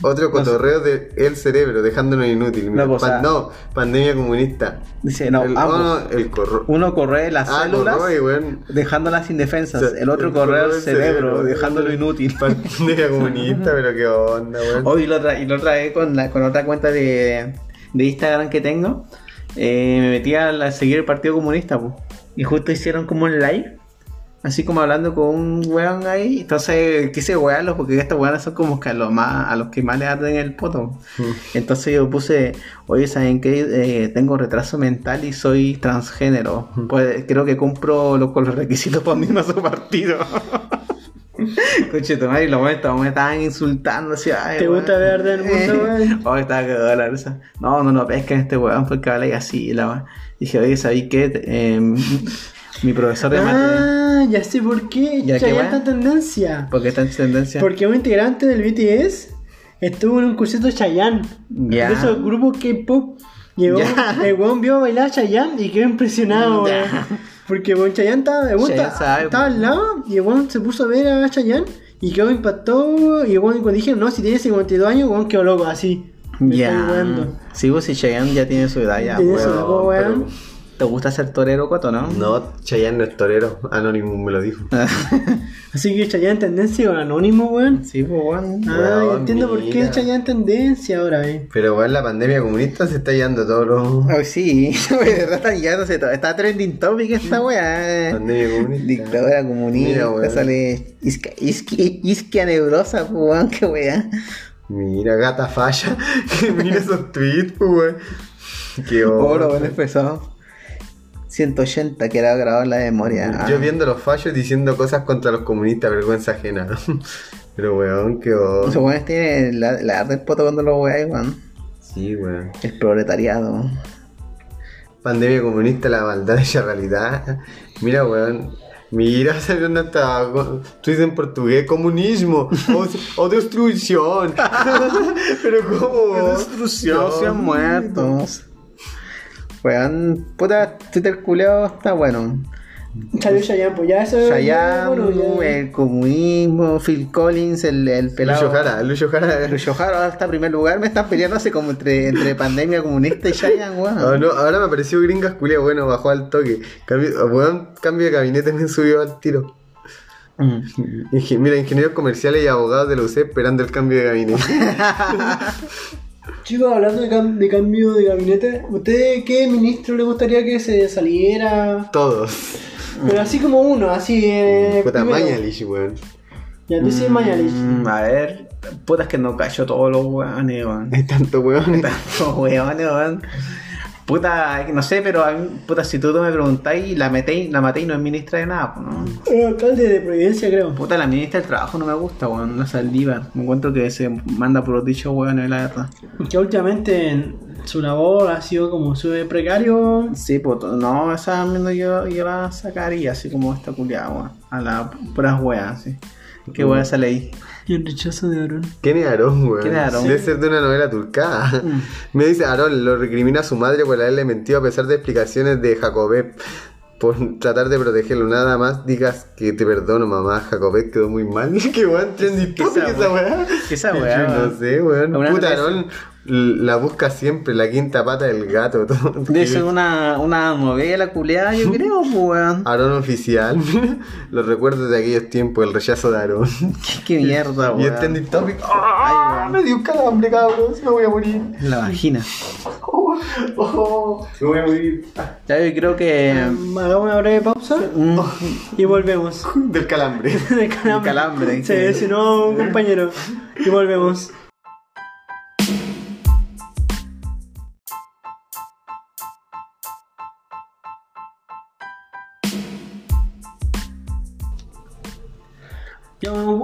otro cotorreo de el cerebro, dejándolo inútil. Mira, No, pan- no, pandemia comunista. Dice, no, el, ambos. oh, no, el corro- Uno corre las Ah, células corroe, weón. dejándolas indefensas. O sea, el otro el corre correo el del cerebro, cerebro, dejándolo inútil. Pandemia comunista, pero qué onda, weón. Hoy lo, tra y lo trae con, la, con otra cuenta de, de Instagram que tengo. Eh, me metí a, la- a seguir el Partido Comunista, po. y justo hicieron como un live, así como hablando con un weón ahí. Entonces quise wearlos porque estos weones son como que a, los más, a los que más le arden el poto. Entonces yo puse, oye, ¿saben qué? Eh, tengo retraso mental y soy transgénero. Pues creo que cumplo los requisitos para a su partido. Coche tu madre, y los me estaban insultando así, ay, ¿Te gusta ver arder el mundo, weón? Oh, estaba cagado la risa. No, no, no, pesca este weón porque habla y así. y la. Dije, oye, ¿sabéis qué? Eh, mi profesor de matemáticas. Ah, ya sé por qué. ¿Ya está en tendencia. ¿Por qué está en tendencia? Porque un integrante del BTS estuvo en un concierto de Chayanne. Ya. De esos grupos K-pop. Llegó, el weón vio bailar a Chayanne y quedó impresionado, weón. Porque weón, Chayanne estaba, weón Chayanne estaba, al lado y el weón se puso a ver a Chayanne y quedó impactado. Y el weón cuando dijeron, no, si tiene 52 años, weón quedó loco, así. Ya. estoy weando. Sí, pues si Cheyenne ya tiene su edad ya. Tiene su edad, Weón, pero- ¿Te gusta ser torero, Coto, no? No, Chayanne no es torero. Anonymous me lo dijo. Así que Chayanne en tendencia con Anónimo, weón. sí, pues weón. Ah, Weón, entiendo por qué. Chayanne en tendencia ahora, eh. Pero weón, la pandemia comunista se está llevando todos los. Ay, sí, de verdad está llegándose todo. Está trending topic esta weá. eh. Pandemia comunista. Dictadura comunista, Mira, weón. sale isquia, isquia, isquia neurosa, pues, weón, qué weá. Mira, gata falla. Mira esos tweets, pues, weón. Qué Oro, onda. bueno, empezó. 180 que era grabado en la memoria. Yo Ah. viendo los fallos diciendo cosas contra los comunistas, vergüenza ajena. Pero weón, qué onda. Los weones tienen la, la del poto cuando los weáis, weón. Sí, weón. El proletariado. Pandemia comunista, la maldad hecha realidad. Mira, weón. Mira, salió una Tú dices en portugués, comunismo o, o destrucción. Pero ¿cómo? Destrucción, sean muertos. Weón, puta, Twitter culeado está bueno. Salió Chayanne, pues ya eso ya- el comunismo, Phil Collins, el, el pelado. Lucho Jara, Lucho Jara. Lucho Jara ahora está en primer lugar. Me están peleándose como entre, entre pandemia comunista y Chayanne, weón. Ah, no, ahora me apareció Gringas Culia, bueno, bajó al toque. Cambio, weón, cambio de gabinete me subió al tiro. Mm. Inge- mira, ingenieros comerciales y abogados de la UC esperando el cambio de gabinete. Chicos, hablando de, cam- de cambio de gabinete, ¿usted qué ministro le gustaría que se saliera? Todos. Pero así como uno, así. Eh, Puta primero. Mañalich, weón. Ya tú sí, Mañalich. Mm, a ver, puta es que no cayó todos los weones, weón. Hay tanto weón. Tantos weones, weón. Puta, no sé, pero a mí, puta, si tú me preguntáis, la Matei, la Matei no es ministra de nada, ¿no? Eh, alcalde de Providencia, creo. Puta, la ministra del trabajo no me gusta, weón, no es Saldívar. Me encuentro que se manda por los dichos weones, la verdad. Que últimamente en su labor ha sido como su precario. Sí, pues, no, esa yo, yo la sacaría, así como esta culiada, weón. A la puras weas, así. ¿Qué wea sale ahí? Y el rechazo de Aaron. ¿Quién es Aarón, weón? ¿Quién es Aarón? Debe ser de una novela turcada. Me dice Aarón, lo recrimina a su madre por haberle mentido a pesar de explicaciones de Jacobet. Por tratar de protegerlo, nada más digas que te perdono, mamá. Jacobet quedó muy mal. Qué weón, trendy ¿Qué topic esa esa weá. ¿Qué esa weá, Yo No sé, weón. Una La busca siempre, la quinta pata del gato. Todo. Ser una, una novela culiada, yo creo, pues, weón. Aarón oficial. Los recuerdos de aquellos tiempos, el rechazo de Aarón. ¿Qué, qué mierda, y weón. el trending topic. ¡Ah! me dio un calambre, cabrón. Se me voy a morir. La vagina. Oh, me voy a morir. Ya yo creo que. Hagamos una breve pausa mm, y volvemos. Del calambre. De calambre. calambre, Sí, sí. si no, compañero. Y volvemos.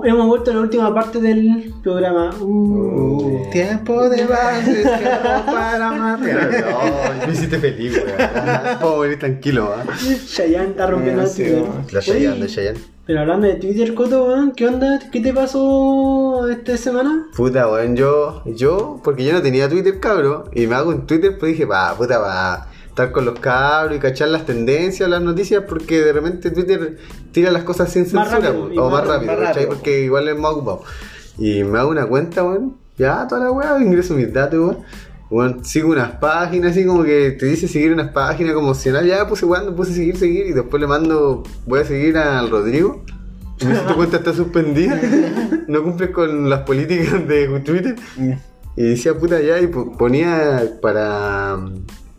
Hemos, vuelto a la última parte del programa. Uh, Tiempo de tiempo para matar. No, me hiciste feliz, weón. Puedo morir tranquilo, ¿ah? Chayanne está rompiendo el Sí, Twitter. La Cheyenne, de Cheyenne. Pero hablando de Twitter, Coto, weón, ¿qué onda? ¿Qué te pasó esta semana? Puta, weón, yo, yo, porque yo no tenía Twitter, cabro, y me hago un Twitter, pues dije, va, puta, va estar con los cabros y cachar las tendencias, las noticias, porque de repente Twitter tira las cosas sin Más censura, rápido, o más- más rápido. Porque igual es más ocupado. Y me hago una cuenta, weón, ya, toda la weá, ingreso mis datos, weón. Weón, sigo unas páginas, así como que te dice seguir unas páginas como opcional, ya puse weón, puse seguir, seguir, y después le mando, voy a seguir al Rodrigo. Y me dice, tu cuenta está suspendida, no cumples con las políticas de Twitter. Y decía puta ya y po- ponía para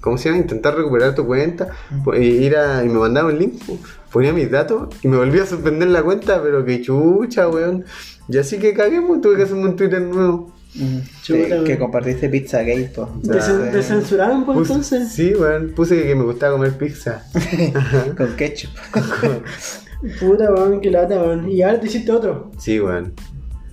¿cómo se llama? intentar recuperar tu cuenta po- y ir a, y me mandaba un link, po, ponía mis datos y me volvía a suspender la cuenta, pero que chucha, weón. Y así que cagué, pues, tuve que hacerme un Twitter nuevo. Mm, Chuta, que compartiste pizza gay, pues. ¿Te, cen- te censuraron pues Puse- entonces? Sí, weón, puse que me gustaba comer pizza. Con ketchup. Puta, weón, qué lata, weón. Y ahora te hiciste otro. Sí, weón.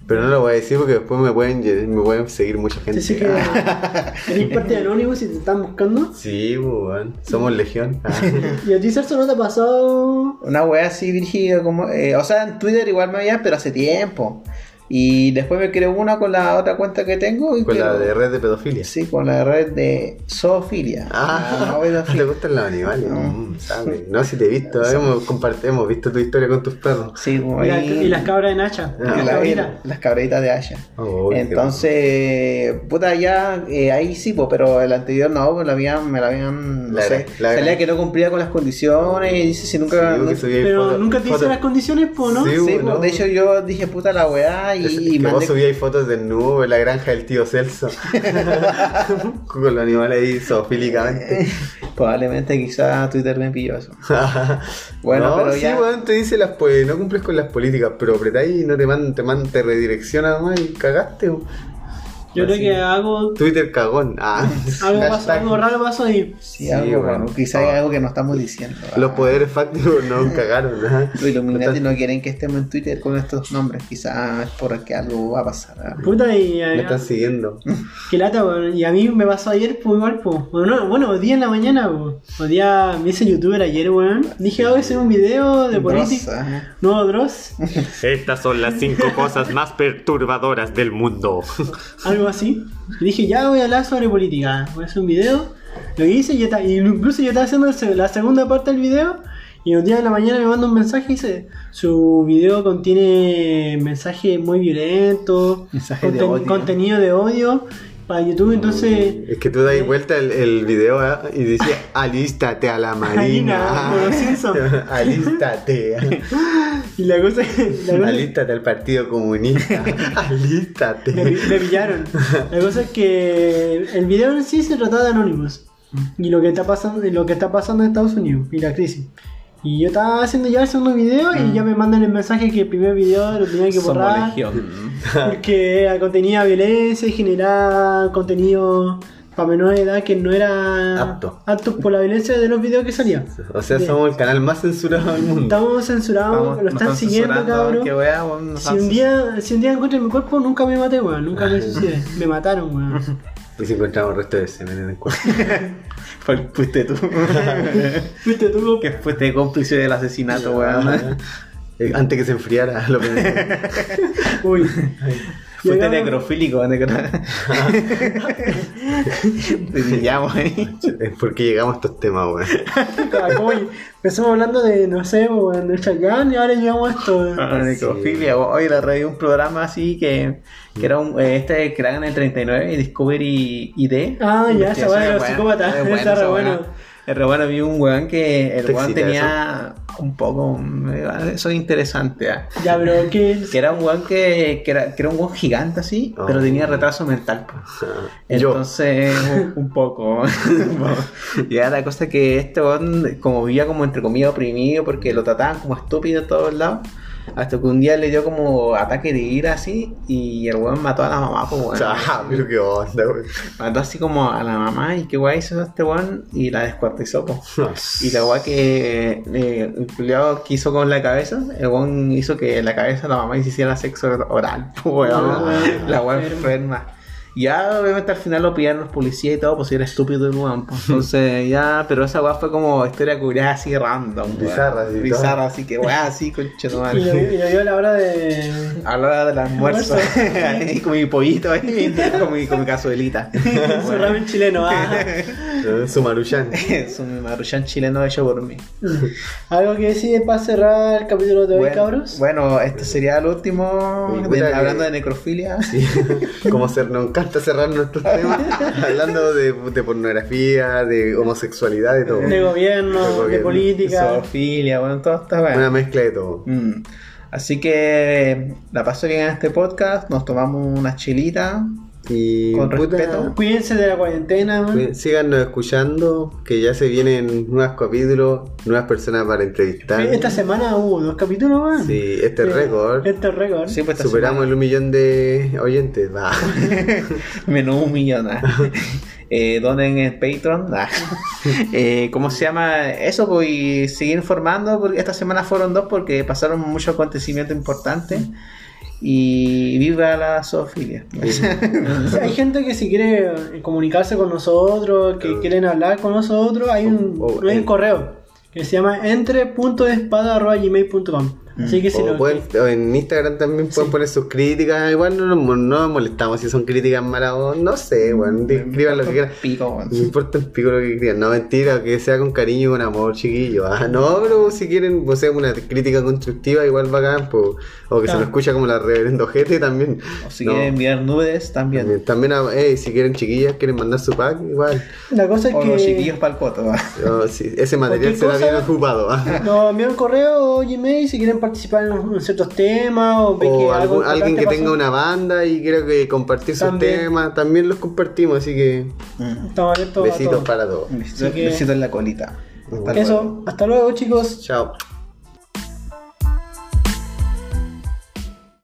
Pero no lo voy a decir porque después me pueden, me pueden seguir mucha gente. Te sé que eres parte de Anonymous y te están buscando. Sí, weón. Somos legión. Ah. ¿Y a ti, Celso, no te ha pasado? Una wea así, Virgilio, como. eh, o sea, en Twitter igual me había, pero hace tiempo. Y después me creé una con la otra cuenta que tengo. Y Con la creo- de red de pedofilia. Sí, con la red de zoofilia. Ah, no, pedofilia. ¿te gustan los animales? Mm, ¿sabes? No, si te he visto, hemos, compart- hemos visto tu historia con tus perros. Sí, Y, la- y las cabras de Nacha. Ah, las las cabritas de Asha. Oh, qué Entonces, puta, ya eh, ahí sí, po, pero el anterior no, pues la habían, me la habían, no sé, la- salía que no cumplía con las condiciones y dice si nunca... Sí, no- Pero nunca te hice las condiciones, po, ¿no? Sí, Sí, bueno. pues, de hecho yo dije puta la weá y, Es- y que vos mandé- subíais fotos del nudo en la granja del tío Celso. con los animales ahí zoofílicamente. probablemente quizá Twitter me pilló eso. Bueno, no, pero sí, ya... weón, te dice las pues, no cumples con las políticas, pero apretáis y no te mandan, te mandan, te redirecciona nomás y cagaste. Yo creo que algo, Twitter cagón. Ah. algo, pasó, algo raro pasó ahí. Sí, Sí, algo, bueno. quizá hay algo que no estamos diciendo. Los Ah, poderes fácticos nos cagaron. ¿ah? Los Illuminati no quieren que estemos en Twitter con estos nombres. Quizá es porque algo va a pasar. ah. Puta, y Me eh, están siguiendo. qué lata, weón. Y a mí me pasó ayer, pues igual, pues. Bueno, no, bueno, hoy día en la mañana, pues. Hoy día me hice youtuber ayer, weón. Dije, "Ah, voy a hacer un video de política. Nuevo Dross, Estas son las cinco cosas más perturbadoras del mundo. algo así. Y dije, ya voy a hablar sobre política. Voy a hacer un video. Lo hice y, ya está- y incluso yo estaba haciendo la segunda parte del video. Y un día en la mañana me manda un mensaje y dice: Su video contiene mensajes muy violentos, de conten- contenido de odio para YouTube. Entonces, Es que tú das vuelta el, el video ¿ah? y decía, alístate a la Marina, marina. alístate. y la cosa, la cosa- alístate al Partido Comunista. alístate. me, me pillaron. La cosa es que el video en sí se trataba de Anonymous y lo que está pasando, lo que está pasando en Estados Unidos y la crisis. Y yo estaba haciendo ya el segundo video y ya me mandan el mensaje que el primer video lo tenía que borrar porque contenía violencia y generaba contenido para menores de edad que no era Apto. apto por la violencia de los videos que salían. O sea, Bien. somos el canal más censurado del mundo. Estamos censurados, Vamos, lo están siguiendo, cabrón. qué wea, Si un día, si un día encuentro mi cuerpo, nunca me maté, weón. Nunca me suicidé. Me mataron, weón. Y si encontramos el resto de semen en el cuerpo. Fuiste tú. Viste tú, que fuiste cómplice del asesinato, weón. Eh, Antes que se enfriara, lo. Uy. Fuiste necrofílico, necro... Te pillamos ahí. Es porque llegamos a estos temas, weón. ¿cómo? Empezamos hablando de, no sé, weón, de Chacán y ahora llegamos a esto. Ah, necrofilia. Hoy la reí un programa así que, que era un, eh, este que era en el 39, Discovery ID. Ah, ya, esa weá de los psicópatas. re esa bueno. Es re bueno, vi un weón que el ¿Te weón tenía un poco. Eso es interesante, ah. Ya, pero que. Que era un weón que, que, era, que era un weón gigante así, pero Oh. tenía retraso mental. pues. Yo. Entonces, un- un poco. y era la cosa que este weón, como vivía como entre comillas oprimido, porque lo trataban como estúpido en todos lados, hasta que un día le dio como ataque de ira así, y el weón mató a la mamá, pues weón. sea, pero qué onda, weón. Mató así como a la mamá, y qué guay hizo este weón, y la descuartizó, pues. Y la weá que eh, el culiao que hizo con la cabeza, el weón hizo que la cabeza de la mamá se hiciera sexo oral, pues, weón. Weón. la weá enferma. Ya obviamente al final lo pillaron los policías y todo, pues si era estúpido el weón. pues. Entonces ya, pero esa weá fue como historia curada así random. Bizarra, así, Bizarra, así que weá así, concha tu Y lo, y lo dio a la hora de. A la hora del almuerzo, ahí con mi pollito ahí, con mi, con mi cazuelita. Su ramen chileno. Ah. Su maruchan. Es un maruchan chileno hecho por mí. Algo que decir para cerrar el capítulo de hoy, bueno, cabros. Bueno, este sería el último. Sí, de- puta que- hablando de necrofilia. Sí. Como ser, nos encanta cerrar nuestros temas hablando de, de pornografía, de homosexualidad, de todo. De gobierno, De de, gobierno. política. Zoofilia, bueno, todo está bueno. Una mezcla de todo. Mm. Así que la paso bien en este podcast. Nos tomamos una chilita. Y Con puta, respeto. Cuídense de la cuarentena, man. sí, síganos escuchando, que ya se vienen nuevos capítulos, nuevas personas para entrevistar. Esta semana hubo dos capítulos, man. Sí, este es récord. Este es récord. Sí, pues Superamos el un millón de oyentes. Va. menos un millón. ah. Eh, donen en Patreon. ah. Eh, ¿Cómo se llama? Eso, pues y seguir informando. Porque esta semana fueron dos porque pasaron muchos acontecimientos importantes. Y viva la zoofilia. Sí, Hay gente que si quiere eh, comunicarse con nosotros, que quieren hablar con nosotros, hay un, hay en- correo que se llama entre.espada.gmail.com. Así que si O, lo pueden- o en Instagram también pueden poner sus críticas. Igual no nos, no nos molestamos si son críticas malas o no sé, bueno, escriban lo que quieran. Pico, weón. No importa el pico lo que quieran. No, mentira, que sea con cariño y con amor, chiquillo. Ah, no, pero si quieren, o sea, una crítica constructiva, igual bacán, pues, o que se lo escucha como la reverendo ojete también. O si No, quieren enviar nudes también. También, también a- ey, si quieren chiquillas, quieren mandar su pack, igual. La cosa es O los que chiquillos para el coto. ¿va? No, sí, ese material será cosa- bien ocupado. ah. nos envían correo o Gmail si quieren participar en, en ciertos temas o, que O algo algún- alguien que tenga una banda y quiera que compartir sus temas, también los compartimos, así que Estamos abiertos a besitos todo. para todos. Besito, Así que- besito en la colita. Hasta luego. Eso, hasta luego chicos. Chao.